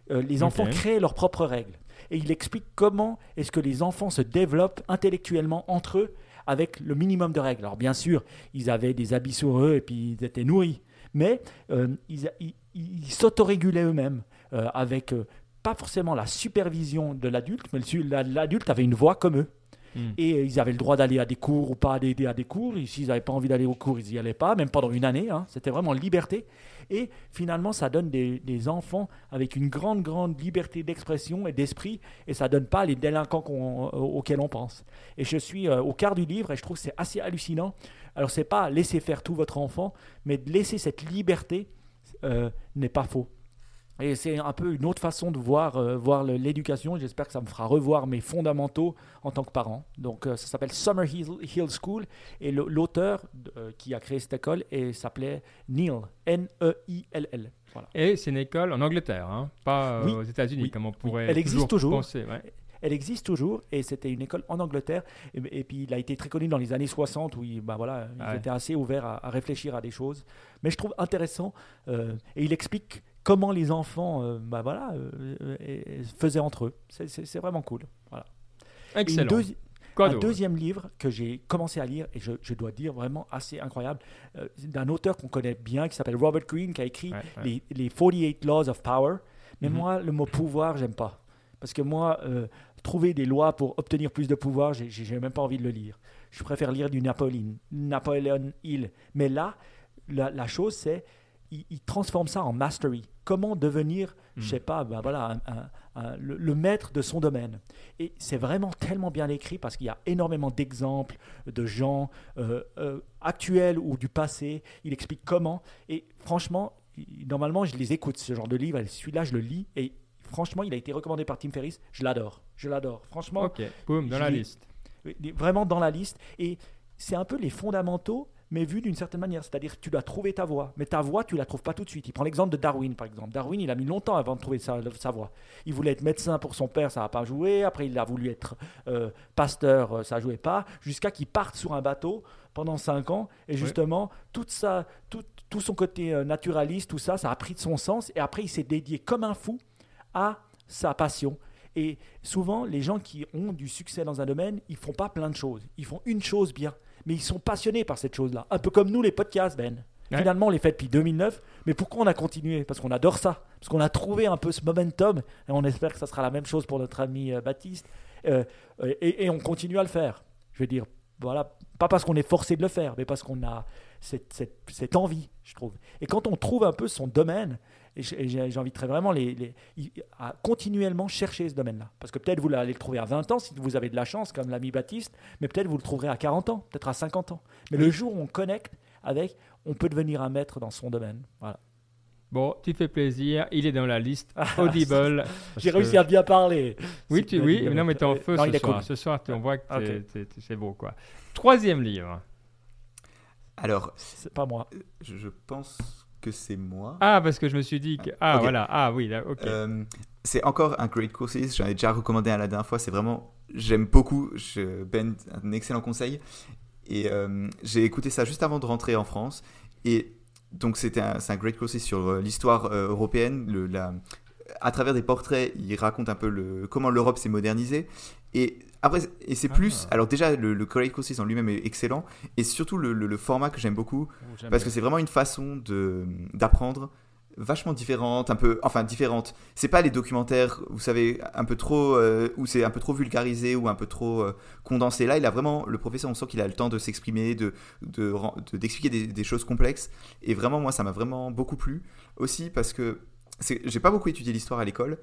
les enfants créaient leurs propres règles. Et il explique comment est-ce que les enfants se développent intellectuellement entre eux avec le minimum de règles. Alors bien sûr, ils avaient des habits sur eux et puis ils étaient nourris, mais euh, ils, s'autorégulaient eux-mêmes euh, avec euh, pas forcément la supervision de l'adulte, mais l'adulte avait une voix comme eux. Hmm. Et ils avaient le droit d'aller à des cours ou pas d'aider à des cours. S'ils n'avaient pas envie d'aller aux cours, ils n'y allaient pas, même pendant une année. Hein. C'était vraiment liberté. Et finalement, ça donne des, enfants avec une grande, grande liberté d'expression et d'esprit, et ça donne pas les délinquants auxquels on pense. Et je suis euh, au quart du livre, et je trouve que c'est assez hallucinant. Alors, c'est pas laisser faire tout votre enfant, mais laisser cette liberté euh, n'est pas faux. Et c'est un peu une autre façon de voir, euh, voir l'éducation. J'espère que ça me fera revoir mes fondamentaux en tant que parent. Donc, euh, ça s'appelle Summer Hill, School. Et l'auteur euh, qui a créé cette école s'appelait Neil, N-E-I-L-L. Et c'est une école en Angleterre, hein, pas aux États-Unis, comme on pourrait Elle existe toujours. Penser, Elle existe toujours et c'était une école en Angleterre. Et, puis il a été très connu dans les années 60 où il, bah voilà, il était assez ouvert à, réfléchir à des choses. Mais je trouve intéressant et il explique comment les enfants euh, bah voilà, euh, faisaient entre eux. C'est vraiment cool. Voilà. Excellent. un deuxième livre que j'ai commencé à lire, et je, dois dire vraiment assez incroyable, euh, d'un auteur qu'on connaît bien, qui s'appelle Robert Greene, qui a écrit Les, 48 Laws of Power. Mais mhm. moi, le mot pouvoir, j'aime pas. Parce que moi, trouver des lois pour obtenir plus de pouvoir, j'ai même pas envie de le lire. Je préfère lire du Napoléon, Napoleon Hill. Mais là, la, la chose, c'est il, transforme ça en mastery. Comment devenir, je hmm. sais pas, ben voilà, le, maître de son domaine. Et c'est vraiment tellement bien écrit parce qu'il y a énormément d'exemples de gens euh, euh, actuels ou du passé. Il explique comment. Et franchement, normalement, je les écoute, ce genre de livre. Celui-là, je le lis. Et franchement, il a été recommandé par Tim Ferriss. Je l'adore. Je l'adore. Franchement. Ok, boum, dans la liste. Vraiment dans la liste. Et c'est un peu les fondamentaux mais vu d'une certaine manière. C'est-à-dire que tu dois trouver ta voix. Mais ta voix, tu la trouves pas tout de suite. Il prend l'exemple de Darwin, par exemple. Darwin, il a mis longtemps avant de trouver sa, sa voix. Il voulait être médecin pour son père, ça n'a pas joué. Après, il a voulu être euh, pasteur, euh, ça ne jouait pas. Jusqu'à qu'il parte sur un bateau pendant cinq ans. Et justement, toute tout, tout, son côté euh, naturaliste, tout ça, ça a pris de son sens. Et après, il s'est dédié comme un fou à sa passion. Et souvent, les gens qui ont du succès dans un domaine, ils font pas plein de choses. Ils font une chose bien mais ils sont passionnés par cette chose-là. Un peu comme nous, les podcasts, Ben. Finalement, on les fait depuis 2009, mais pourquoi on a continué? Parce qu'on adore ça, parce qu'on a trouvé un peu ce momentum, et on espère que ça sera la même chose pour notre ami euh, Baptiste, euh, et, on continue à le faire. Je veux dire, voilà, pas parce qu'on est forcé de le faire, mais parce qu'on a cette, cette, cette, envie, je trouve. Et quand on trouve un peu son domaine, et j'inviterais vraiment les, à continuellement chercher ce domaine-là. Parce que peut-être vous allez le trouver à 20 ans si vous avez de la chance, comme l'ami Baptiste, mais peut-être vous le trouverez à 40 ans, peut-être à 50 ans. Mais le jour où on connecte avec, on peut devenir un maître dans son domaine. Voilà. Bon, tu fais plaisir, il est dans la liste Audible. J'ai réussi à bien parler. Oui, tu, oui, non, mais tu es en feu ce, soir. ce soir. on voit que c'est beau, quoi. Troisième livre. Alors, c'est pas moi. Je pense que c'est moi. Ah, parce que je me suis dit que. Ah, voilà. Ah, oui, là, ok. Euh, c'est encore un great course. J'en ai déjà recommandé un la dernière fois. C'est vraiment. J'aime beaucoup. Je... Ben, un excellent conseil. Et euh, j'ai écouté ça juste avant de rentrer en France. Et donc, c'était un, un great course sur euh, l'histoire européenne. Le, la, à travers des portraits, il raconte un peu le, comment l'Europe s'est modernisée. Et après, et c'est plus. Ah. Alors, déjà, le, le Corey en lui-même est excellent. Et surtout, le, le, format que j'aime beaucoup. Oh, parce que c'est vraiment une façon d'apprendre vachement différente, un peu, enfin différente. C'est pas les documentaires, vous savez, un peu trop, euh, où c'est un peu trop vulgarisé ou un peu trop euh, condensé. Là, il a vraiment, le professeur, on sent qu'il a le temps de s'exprimer, de, d'expliquer de, des, des, choses complexes. Et vraiment, moi, ça m'a vraiment beaucoup plu. Aussi parce que j'ai pas beaucoup étudié l'histoire à l'école,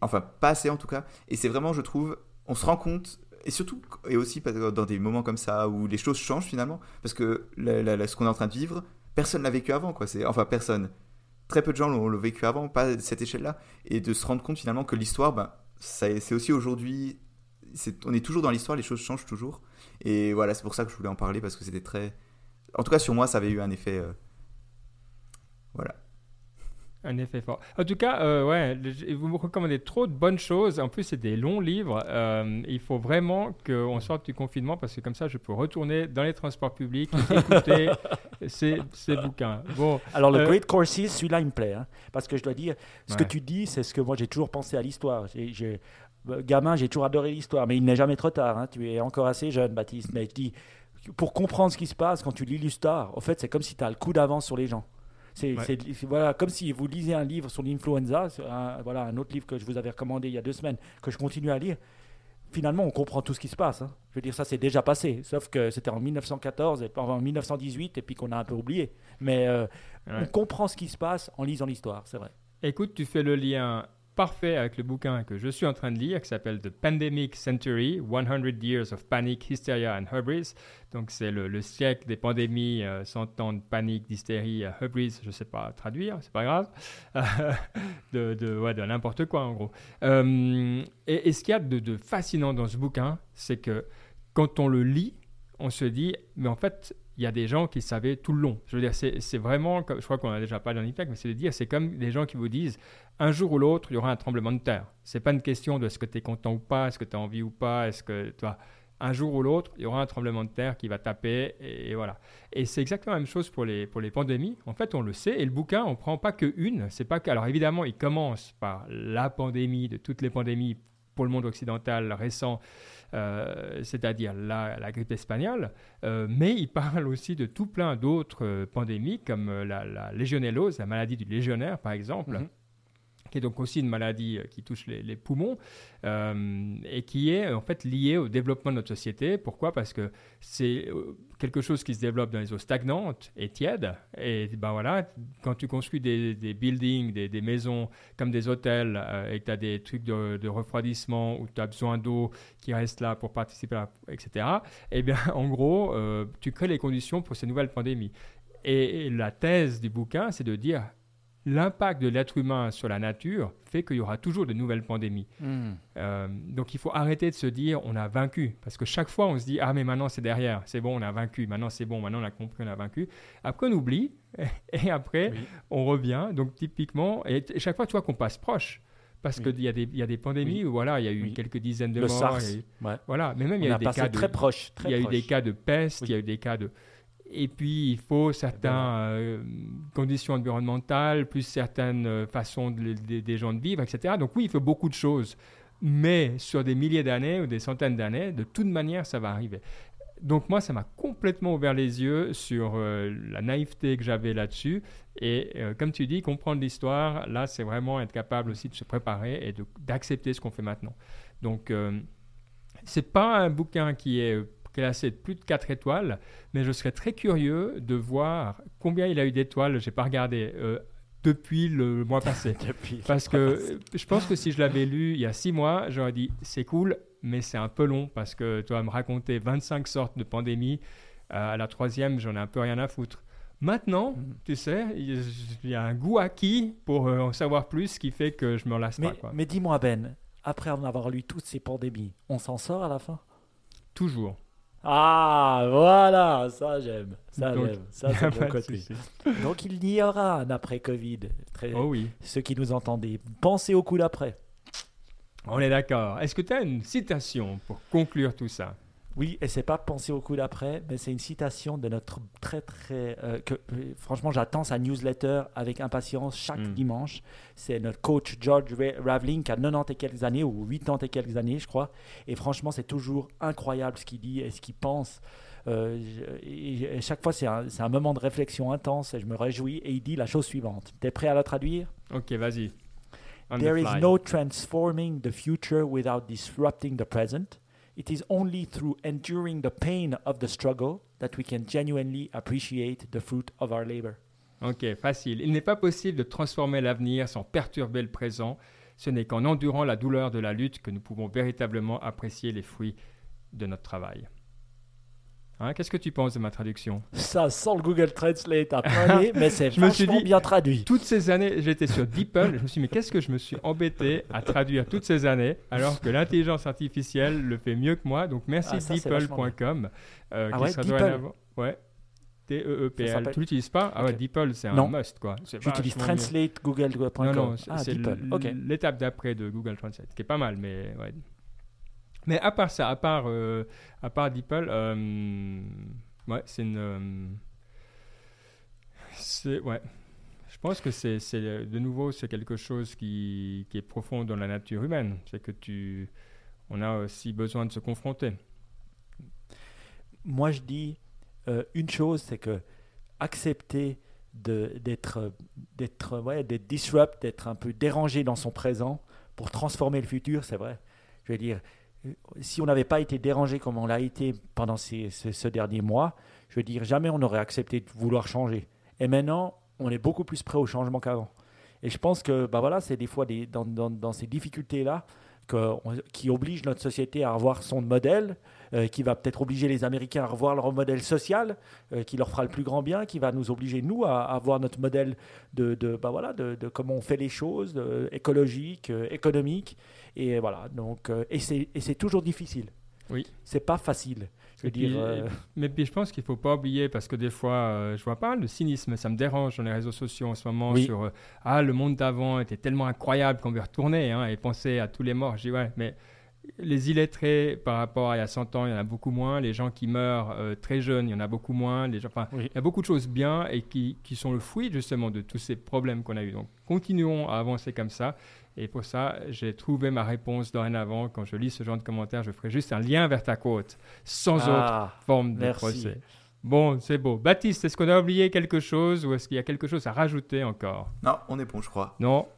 enfin pas assez en tout cas. Et c'est vraiment, je trouve, on se rend compte et surtout, et aussi dans des moments comme ça où les choses changent finalement, parce que ce qu'on est en train de vivre, personne l'a vécu avant, quoi. C'est, enfin, personne. Très peu de gens l'ont, vécu avant, pas à cette échelle-là. Et de se rendre compte finalement que l'histoire, ben, c'est aussi aujourd'hui, on est toujours dans l'histoire, les choses changent toujours. Et voilà, c'est pour ça que je voulais en parler parce que c'était très. En tout cas, sur moi, ça avait eu un effet. Euh, voilà. Un effet fort. En tout cas, euh, ouais, vous me recommandez trop de bonnes choses. En plus, c'est des longs livres. Euh, il faut vraiment qu'on sorte du confinement parce que comme ça, je peux retourner dans les transports publics et <laughs> écouter ces, ces, bouquins. Bon, Alors, le Great Courses, celui-là, il me plaît. Hein, parce que je dois dire, ce que tu dis, c'est ce que moi, j'ai toujours pensé à l'histoire. J'ai gamin, j'ai toujours adoré l'histoire, mais il n'est jamais trop tard. Hein. Tu es encore assez jeune, Baptiste. Mais je dis, pour comprendre ce qui se passe quand tu lis l'histoire, en fait, c'est comme si tu as le coup d'avance sur les gens. C'est voilà, comme si vous lisez un livre sur l'influenza, voilà, un autre livre que je vous avais recommandé il y a deux semaines, que je continue à lire. Finalement, on comprend tout ce qui se passe. Hein. Je veux dire, ça, c'est déjà passé. Sauf que c'était en 1914 et en 1918, et puis qu'on a un peu oublié. Mais euh, on comprend ce qui se passe en lisant l'histoire, c'est vrai. Écoute, tu fais le lien parfait avec le bouquin que je suis en train de lire qui s'appelle The Pandemic Century 100 Years of Panic, Hysteria and Hubris. Donc, c'est le, siècle des pandémies, 100 euh, ans de panique, d'hystérie, euh, hubris, je ne sais pas traduire, c'est pas grave, <laughs> de, ouais, de n'importe quoi en gros. Euh, et, ce qu'il y a de fascinant dans ce bouquin, c'est que quand on le lit, on se dit, mais en fait, il y a des gens qui savaient tout le long. Je veux dire, c'est vraiment, je crois qu'on a déjà parlé dans l'IPEC, mais c'est de dire, c'est comme des gens qui vous disent, un jour ou l'autre, il y aura un tremblement de terre. C'est pas une question de est-ce que tu es content ou pas, est-ce que tu as envie ou pas, est-ce que, toi, un jour ou l'autre, il y aura un tremblement de terre qui va taper, et, voilà. Et c'est exactement la même chose pour les, pour les pandémies. En fait, on le sait, et le bouquin, on prend pas que une. C'est pas que, alors évidemment, il commence par la pandémie de toutes les pandémies pour le monde occidental récent, c'est-à-dire la, la, grippe espagnole, euh, mais il parle aussi de tout plein d'autres euh, pandémies comme la, la, légionellose, la maladie du légionnaire par exemple. Mhm qui est donc aussi une maladie euh, qui touche les, poumons euh, et qui est en fait liée au développement de notre société. Pourquoi? Parce que c'est euh, quelque chose qui se développe dans les eaux stagnantes et tièdes. Et ben voilà, quand tu construis des, buildings, des, maisons comme des hôtels et que tu as des trucs de, refroidissement où tu as besoin d'eau qui reste là pour participer, à, etc., eh bien <laughs> en gros, tu crées les conditions pour ces nouvelles pandémies. et la thèse du bouquin, c'est de dire l'impact de l'être humain sur la nature fait qu'il y aura toujours de nouvelles pandémies. Hmm. Euh, donc il faut arrêter de se dire on a vaincu, parce que chaque fois on se dit ah mais maintenant c'est derrière, c'est bon on a vaincu, maintenant c'est bon, maintenant on a compris on a vaincu. Après on oublie <laughs> et après on revient. Donc typiquement et, chaque fois tu vois qu'on passe proche. Parce qu'il y, a des, y a des pandémies où voilà, il y a eu quelques dizaines de morts. Voilà, mais même il y a, eu des cas de, très proches. Il y a eu des cas de peste, il y a eu des cas de, et puis, il faut certaines euh, conditions environnementales, plus certaines euh, façons des gens de vivre, etc. Donc oui, il faut beaucoup de choses. Mais sur des milliers d'années ou des centaines d'années, de toute manière, ça va arriver. Donc moi, ça m'a complètement ouvert les yeux sur euh, la naïveté que j'avais là-dessus. Et comme tu dis, comprendre l'histoire, là, c'est vraiment être capable aussi de se préparer et d'accepter ce qu'on fait maintenant. Donc, c'est pas un bouquin qui est classé de plus de 4 étoiles, mais je serais très curieux de voir combien il a eu d'étoiles, j'ai pas regardé, euh, depuis le mois passé. <laughs> parce que je pense que si je l'avais lu il y a 6 mois, j'aurais dit c'est cool, mais c'est un peu long parce que tu vas me raconter 25 sortes de pandémies. Euh, à la troisième, j'en ai un peu rien à foutre. Maintenant, mm. tu sais, il y a un goût acquis pour euh, en savoir plus, qui fait que je me lasse mais, pas. Mais dis-moi Ben, après en avoir lu toutes ces pandémies, on s'en sort à la fin? Toujours. Ah, voilà, ça j'aime. Ça j'aime. Ça, <laughs> c'est bon côté. Donc il y aura un après-Covid. Oh oui. Ceux qui nous entendaient, pensez au coup d'après. On est d'accord. Est-ce que tu as une citation pour conclure tout ça? Oui, et c'est pas penser au coup d'après, mais c'est une citation de notre très très euh, que euh, franchement j'attends sa newsletter avec impatience chaque hmm. dimanche. C'est notre coach George Raveling qui a 90 et quelques années ou 80 et quelques années, je crois. Et franchement, c'est toujours incroyable ce qu'il dit et ce qu'il pense. Euh, et, chaque fois, c'est un, un, moment de réflexion intense et je me réjouis. Et il dit la chose suivante. Tu es prêt à la traduire? Ok, vas-y. There is no transforming the future without disrupting the present. It is only through enduring the pain of the struggle that we can genuinely appreciate the fruit of our labor. Ok, facile. Il n'est pas possible de transformer l'avenir sans perturber le présent. Ce n'est qu'en endurant la douleur de la lutte que nous pouvons véritablement apprécier les fruits de notre travail. Hein, Qu'est-ce que tu penses de ma traduction Ça sent le Google Translate à plein <laughs> mais c'est me suis vachement dit- bien traduit. Toutes ces années, j'étais sur DeepL. Je me suis dit, mais qu'est-ce que je me suis embêté à traduire toutes ces années alors que l'intelligence artificielle le fait mieux que moi. Donc merci Ah, DeepL.com. euh, Ah qui ouais, sera DeepL. dorénavant- Ouais. S'appelle- Tu l'utilises pas? Ah ouais. DeepL, c'est un must quoi. J'utilise. Translate Google.com. Non, non, c'est ah, DeepL. l'étape d'après de Google Translate, qui est pas mal, mais ouais. Mais à part ça, à part, euh, à part DeepL, euh, ouais, c'est une. euh, ouais. Je pense que c'est, de nouveau, c'est quelque chose qui, qui est profond dans la nature humaine. C'est que tu. On a aussi besoin de se confronter. Moi, je dis euh, une chose, c'est que accepter d'être ouais, d'être disrupt, d'être un peu dérangé dans son présent pour transformer le futur, c'est vrai. Je veux dire, si on n'avait pas été dérangé comme on l'a été pendant ces- ce, dernier mois, je veux dire, jamais on aurait accepté de vouloir changer. Et maintenant, on est beaucoup plus prêt au changement qu'avant. Et je pense que bah voilà, c'est des fois des, dans, dans- dans ces difficultés-là qui obligent notre société à revoir son modèle, euh, qui va peut-être obliger les Américains à revoir leur modèle social, euh, qui leur fera le plus grand bien, qui va nous obliger, nous, à, à voir notre modèle de, de, bah voilà, de, de comment on fait les choses, écologique, euh, économique. Et voilà, donc, et c'est et c'est toujours difficile. Oui. C'est pas facile. Je veux Et puis, dire, euh, Mais puis je pense qu'il ne faut pas oublier, parce que des fois, euh, je vois pas de cynisme, ça me dérange dans les réseaux sociaux en ce moment, Oui. sur euh, Ah, le monde d'avant était tellement incroyable qu'on veut retourner hein, et penser à tous les morts. Je dis Ouais, mais les illettrés par rapport à il y a 100 ans, il y en a beaucoup moins. Les gens qui meurent euh, très jeunes, il y en a beaucoup moins. Les gens, enfin, Oui. Il y a beaucoup de choses bien et qui, qui sont le fruit justement de tous ces problèmes qu'on a eus. Donc continuons à avancer comme ça. Et pour ça, j'ai trouvé ma réponse dorénavant. Quand je lis ce genre de commentaires, je ferai juste un lien vers ta côte, sans autre ah, forme de Merci. procès. Bon, c'est beau. Baptiste, est-ce qu'on a oublié quelque chose ou est-ce qu'il y a quelque chose à rajouter encore? Non, on est bon, je crois. Non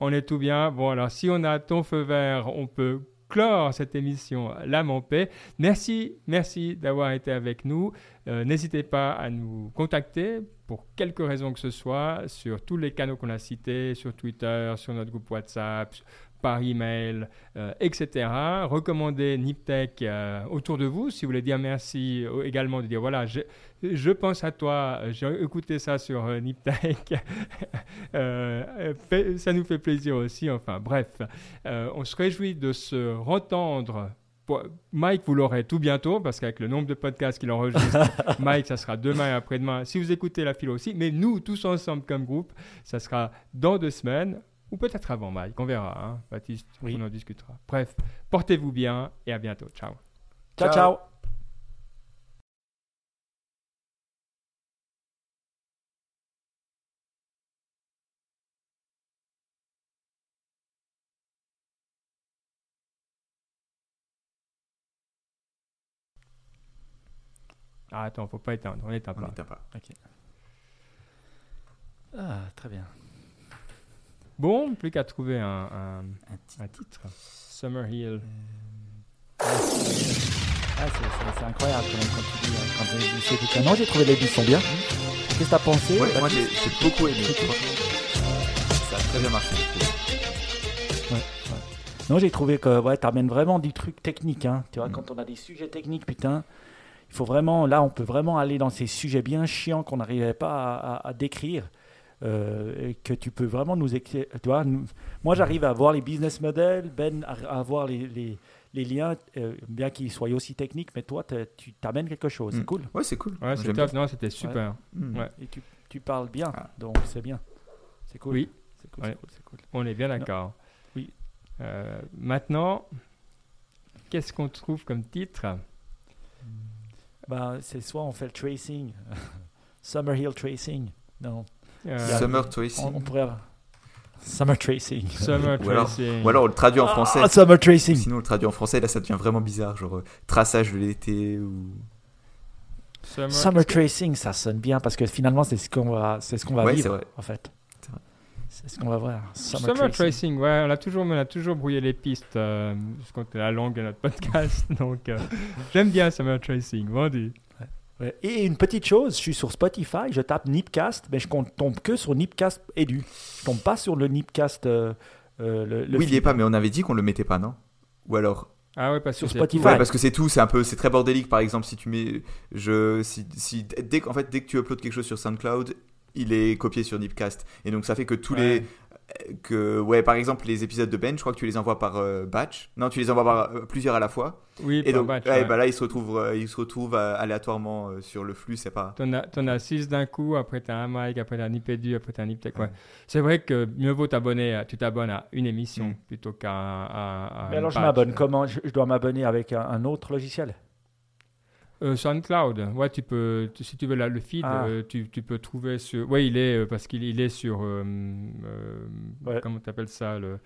On est tout bien. Bon, alors si on a ton feu vert, on peut clore cette émission L'âme en paix. Merci, merci d'avoir été avec nous. Euh, N'hésitez pas à nous contacter pour quelque raison que ce soit sur tous les canaux qu'on a cités, sur Twitter, sur notre groupe WhatsApp, par email, euh, etc. Recommandez Niptech euh, autour de vous. Si vous voulez dire merci euh, également, de dire voilà, je, je pense à toi, j'ai écouté ça sur Niptech. <laughs> Ça nous fait plaisir aussi. Enfin, bref, on se réjouit de se retendre. Pour- Mike, vous l'aurez tout bientôt, parce qu'avec le nombre de podcasts qu'il enregistre, <laughs> Mike, ça sera demain et après-demain. Si vous écoutez la philo aussi, mais nous, tous ensemble comme groupe, ça sera dans deux semaines, ou peut-être avant, Mike, on verra. hein. Baptiste, Oui. on en discutera. Bref, portez-vous bien et à bientôt. Ciao. ciao, Ciao. ciao. Ah, attends, faut pas éteindre, on éteint On pas. n'éteint pas. Ah, très bien. Bon, plus qu'à trouver un, un- Un titre. un titre. Summer Hill. Ah, c'est- c'est c'est incroyable quand même quand tu dis, hein, quand tu dis ces trucs-là. Non, j'ai trouvé les beats sont bien. Qu'est-ce que t'as pensé? Ouais, moi j'ai beaucoup aimé. Ça a très bien marché. je trouve. Non, j'ai trouvé que ouais, t'amènes vraiment du truc technique. Hein. Tu vois, Mm. quand on a des sujets techniques, putain, il faut vraiment. Là, on peut vraiment aller dans ces sujets bien chiants qu'on n'arrivait pas à, à- à décrire. Euh, que tu peux vraiment nous écrire. Tu vois, nous- moi, j'arrive à voir les business models, Ben, à, à voir les, les, les liens, euh, bien qu'ils soient aussi techniques, mais toi, tu t'amènes quelque chose. C'est Mm. cool. Ouais, c'est cool. Ouais, c'est J'aime top. Non, c'était super. bien. Mm. Ouais. Et tu, tu parles bien, Ah. donc c'est bien. C'est cool. Oui. C'est cool, Ouais. c'est cool, c'est cool. On est bien d'accord. Oui. Euh, maintenant, qu'est-ce qu'on trouve comme titre? Bah, c'est soit on fait le tracing, <laughs> Summer Hill Tracing. Non, Euh, Summer Tracing. on pourrait. avoir- Summer Tracing. Summer Ou alors- Tracing. Ou alors on le traduit en français. Ah, Summer Tracing. Sinon on le traduit en français, là ça devient vraiment bizarre, genre euh, traçage de l'été ou. Summer, Summer Tracing, ça sonne bien parce que finalement, c'est ce qu'on va, c'est ce qu'on va Ouais, vivre, vrai. en fait. C'est ce qu'on va voir. Summer, Summer Tracing. Tracing, ouais, on a toujours, on a toujours brouillé les pistes, euh, la langue de notre podcast, <laughs> donc euh, j'aime bien Summer Tracing, vendu. Ouais. Et une petite chose, je suis sur Spotify, je tape Nipcast, mais je tombe que sur Nipcast Edu. Je tombe pas sur le Nipcast. euh, euh, le, le oui, il y est pas, mais on avait dit qu'on le mettait pas, non? Ou alors? Ah ouais, parce que Sur c'est Spotify. Ouais, parce que c'est tout, c'est un peu, c'est très bordélique. Par exemple, si tu mets, je, si, si dès, qu'en fait, dès que tu uploads quelque chose sur SoundCloud, il est copié sur Nipcast, et donc ça fait que tous Ouais. les, que ouais, par exemple, les épisodes de Ben, je crois que tu les envoies par euh, batch. Non, tu les envoies par euh, plusieurs à la fois. Oui, Et par donc, batch, ouais, ouais. bah là, ils se retrouvent, euh, ils se retrouvent euh, aléatoirement euh, sur le flux. C'est pas. T'en as, t'en as six d'un coup, après t'as un mic, après t'as un IPdu, après t'as un IPTech. Ouais. Ouais. C'est vrai que mieux vaut t'abonner, à- tu t'abonnes à une émission Mm. plutôt qu'à à, à Mais alors je m'abonne comment? Je, je dois m'abonner avec un, un autre logiciel? Euh, SoundCloud, ouais, tu peux, tu- si tu veux là, le feed, Ah. euh, tu, tu peux trouver sur. Ouais, il est euh, parce qu'il il est sur. euh, euh, Ouais. Comment t'appelles ça le,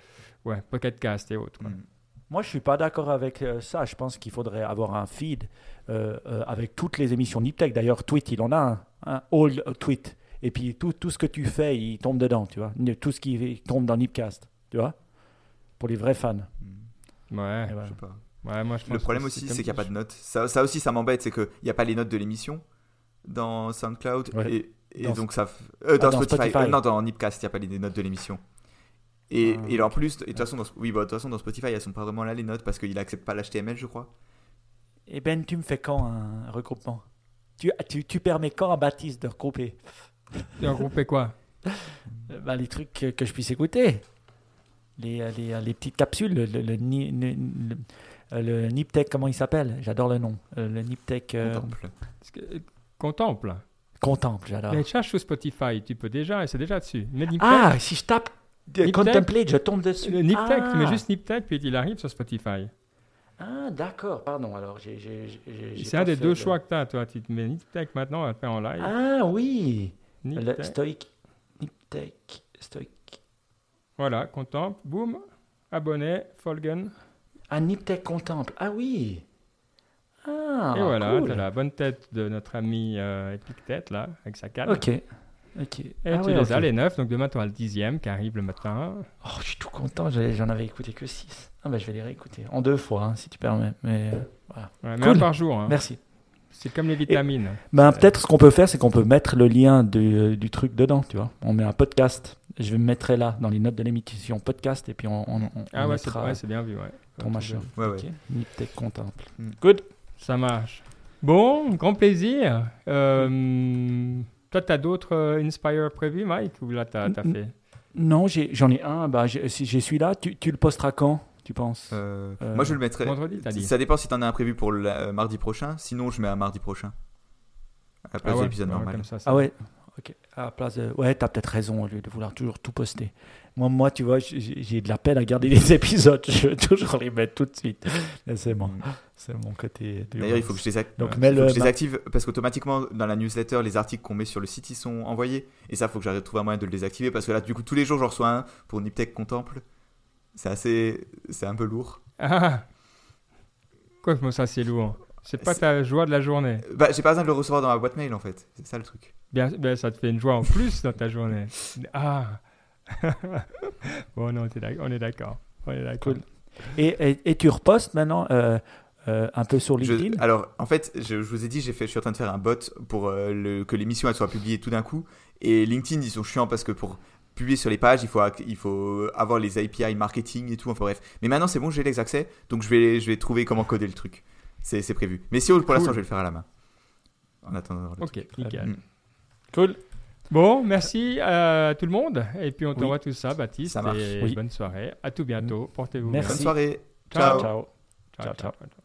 Ouais, Pocket Cast et autres. quoi. Mm. Moi, je suis pas d'accord avec euh, ça. Je pense qu'il faudrait avoir un feed euh, euh, avec toutes les émissions Niptech. D'ailleurs, Tweet, il en a un, un all euh, tweet. Et puis tout, tout ce que tu fais, il tombe dedans, tu vois. Tout ce qui tombe dans Nipcast, tu vois. Pour les vrais fans. Mm. Ouais. Je sais pas. Ouais, moi je Le problème que aussi, c'est qu'il n'y a pas de notes. Ça, ça aussi, ça m'embête, c'est qu'il n'y a pas les notes de l'émission dans SoundCloud. Ouais. Et, et Dans- donc ça. euh, dans, Ah, dans Spotify. Spotify. Euh, non, dans Nipcast, il n'y a pas les notes de l'émission. Et, Ah, et en plus, et de toute façon, dans, oui, bah, de toute façon, dans Spotify, elles sont pas vraiment là les notes parce qu'il accepte pas l'HTML, je crois. Et Ben, tu me fais quand un regroupement? Tu, tu, tu permets quand à Baptiste de regrouper? As groupé quoi? Bah, les trucs que, que je puisse écouter. Les, les, les petites capsules, le, le, le, ni- le- le- euh, le Niptech, comment il s'appelle? J'adore le nom. Euh, le Niptech euh, Contemple. Euh, Contemple. Contemple, j'adore. Mais cherche sur Spotify, tu peux déjà, c'est déjà dessus. Ah, si je tape Niptech. Contemplate, je tombe dessus. le Niptech, tu mets ah. juste Niptech, puis il arrive sur Spotify. Ah, d'accord, pardon. Alors, j'ai. j'ai- j'ai- j'ai C'est un des fait deux de- choix que tu as, toi. Tu te mets Niptech maintenant, après en live. Ah, oui. Le Niptech. stoïque. Niptech. Stoïque. Voilà, Contemple, boum, abonné, Folgen. Niptech Contemple. Ah, oui. Ah, et voilà, cool. as la bonne tête de notre ami euh, Epictète, là, avec sa canne. Ok. Ok. Et Ah tu ouais, les as, ok. les neufs. Donc demain, tu auras le dixième qui arrive le matin. Oh, je suis tout content, j'en avais écouté que 6. Ah bah je vais les réécouter. En deux fois, hein, si tu permets. Mais euh, voilà. Ouais, mais Cool. un par jour. hein. Merci. C'est comme les vitamines. Ben, peut-être ce qu'on peut faire, c'est qu'on peut mettre le lien du, du truc dedans, tu vois. On met un podcast. Je vais me mettre là, dans les notes de l'émission podcast, et puis on, on, on- Ah on ouais, c'est mettra ouais, c'est bien vu. Ouais. Ton machin. Ouais, ouais. Ok. Niptech Contemple. Mm. Good. Ça marche. Bon, grand plaisir. Euh, toi, tu as d'autres euh, Inspire prévus, Mike Ou là, tu as, Mm, fait? Non, j'ai- j'en ai, un. Bah, j'ai- si j'ai celui-là, tu, tu le posteras quand, tu penses? Euh, Euh, moi, je le mettrai. vendredi, dit Ça dépend si t'en as un prévu pour le euh, mardi prochain. Sinon, je mets un mardi prochain. Ah ouais, l'épisode ouais, normal. ça, Ah ouais Ok. À la place de... Ouais, t'as peut-être raison au lieu de vouloir toujours tout poster. Moi, moi tu vois, j'ai de la peine à garder <laughs> les épisodes. Je veux toujours les mettre tout de suite. Mais C'est bon. Mm. C'est mon côté. D'ailleurs, il faut que je les, ac- Donc, ouais, il le- que je les active parce qu'automatiquement, dans la newsletter, les articles qu'on met sur le site, ils sont envoyés. Et ça, faut que j'arrive de trouver un moyen de le désactiver parce que là, du coup, tous les jours, j'en reçois un pour Niptech Contemple. C'est assez. C'est un peu lourd. Ah Quoi que ça, c'est lourd. C'est pas ta joie de la journée. Bah, j'ai pas besoin de le recevoir dans ma boîte mail en fait. C'est ça le truc. Bien, ben, ça te fait une joie en plus dans ta journée. Ah <laughs> Bon, non, on est d'accord. On est d'accord. Cool. Et, et, et tu repostes maintenant euh, euh, un peu sur Je- LinkedIn? alors, en fait, je, je vous ai dit, j'ai fait, je suis en train de faire un bot pour euh, le- que l'émission elle soit publiée tout d'un coup. Et LinkedIn, ils sont chiants parce que pour publier sur les pages, il faut, il faut avoir les API marketing et tout. Enfin bref. Mais maintenant, c'est bon, j'ai les accès. Donc, je vais, je vais trouver comment coder le truc. C'est c'est prévu. Mais si pour l'instant, Cool. je vais le faire à la main. En attendant. le Ok, truc. nickel. Mm. Cool. Bon, merci à tout le monde. Et puis on t'envoie tout ça, Baptiste. Ça marche. Et Oui. bonne soirée. À tout bientôt. Portez-vous Merci. Bonne bien. soirée. Ciao. Ciao. Ciao. Ciao, Ciao, ciao.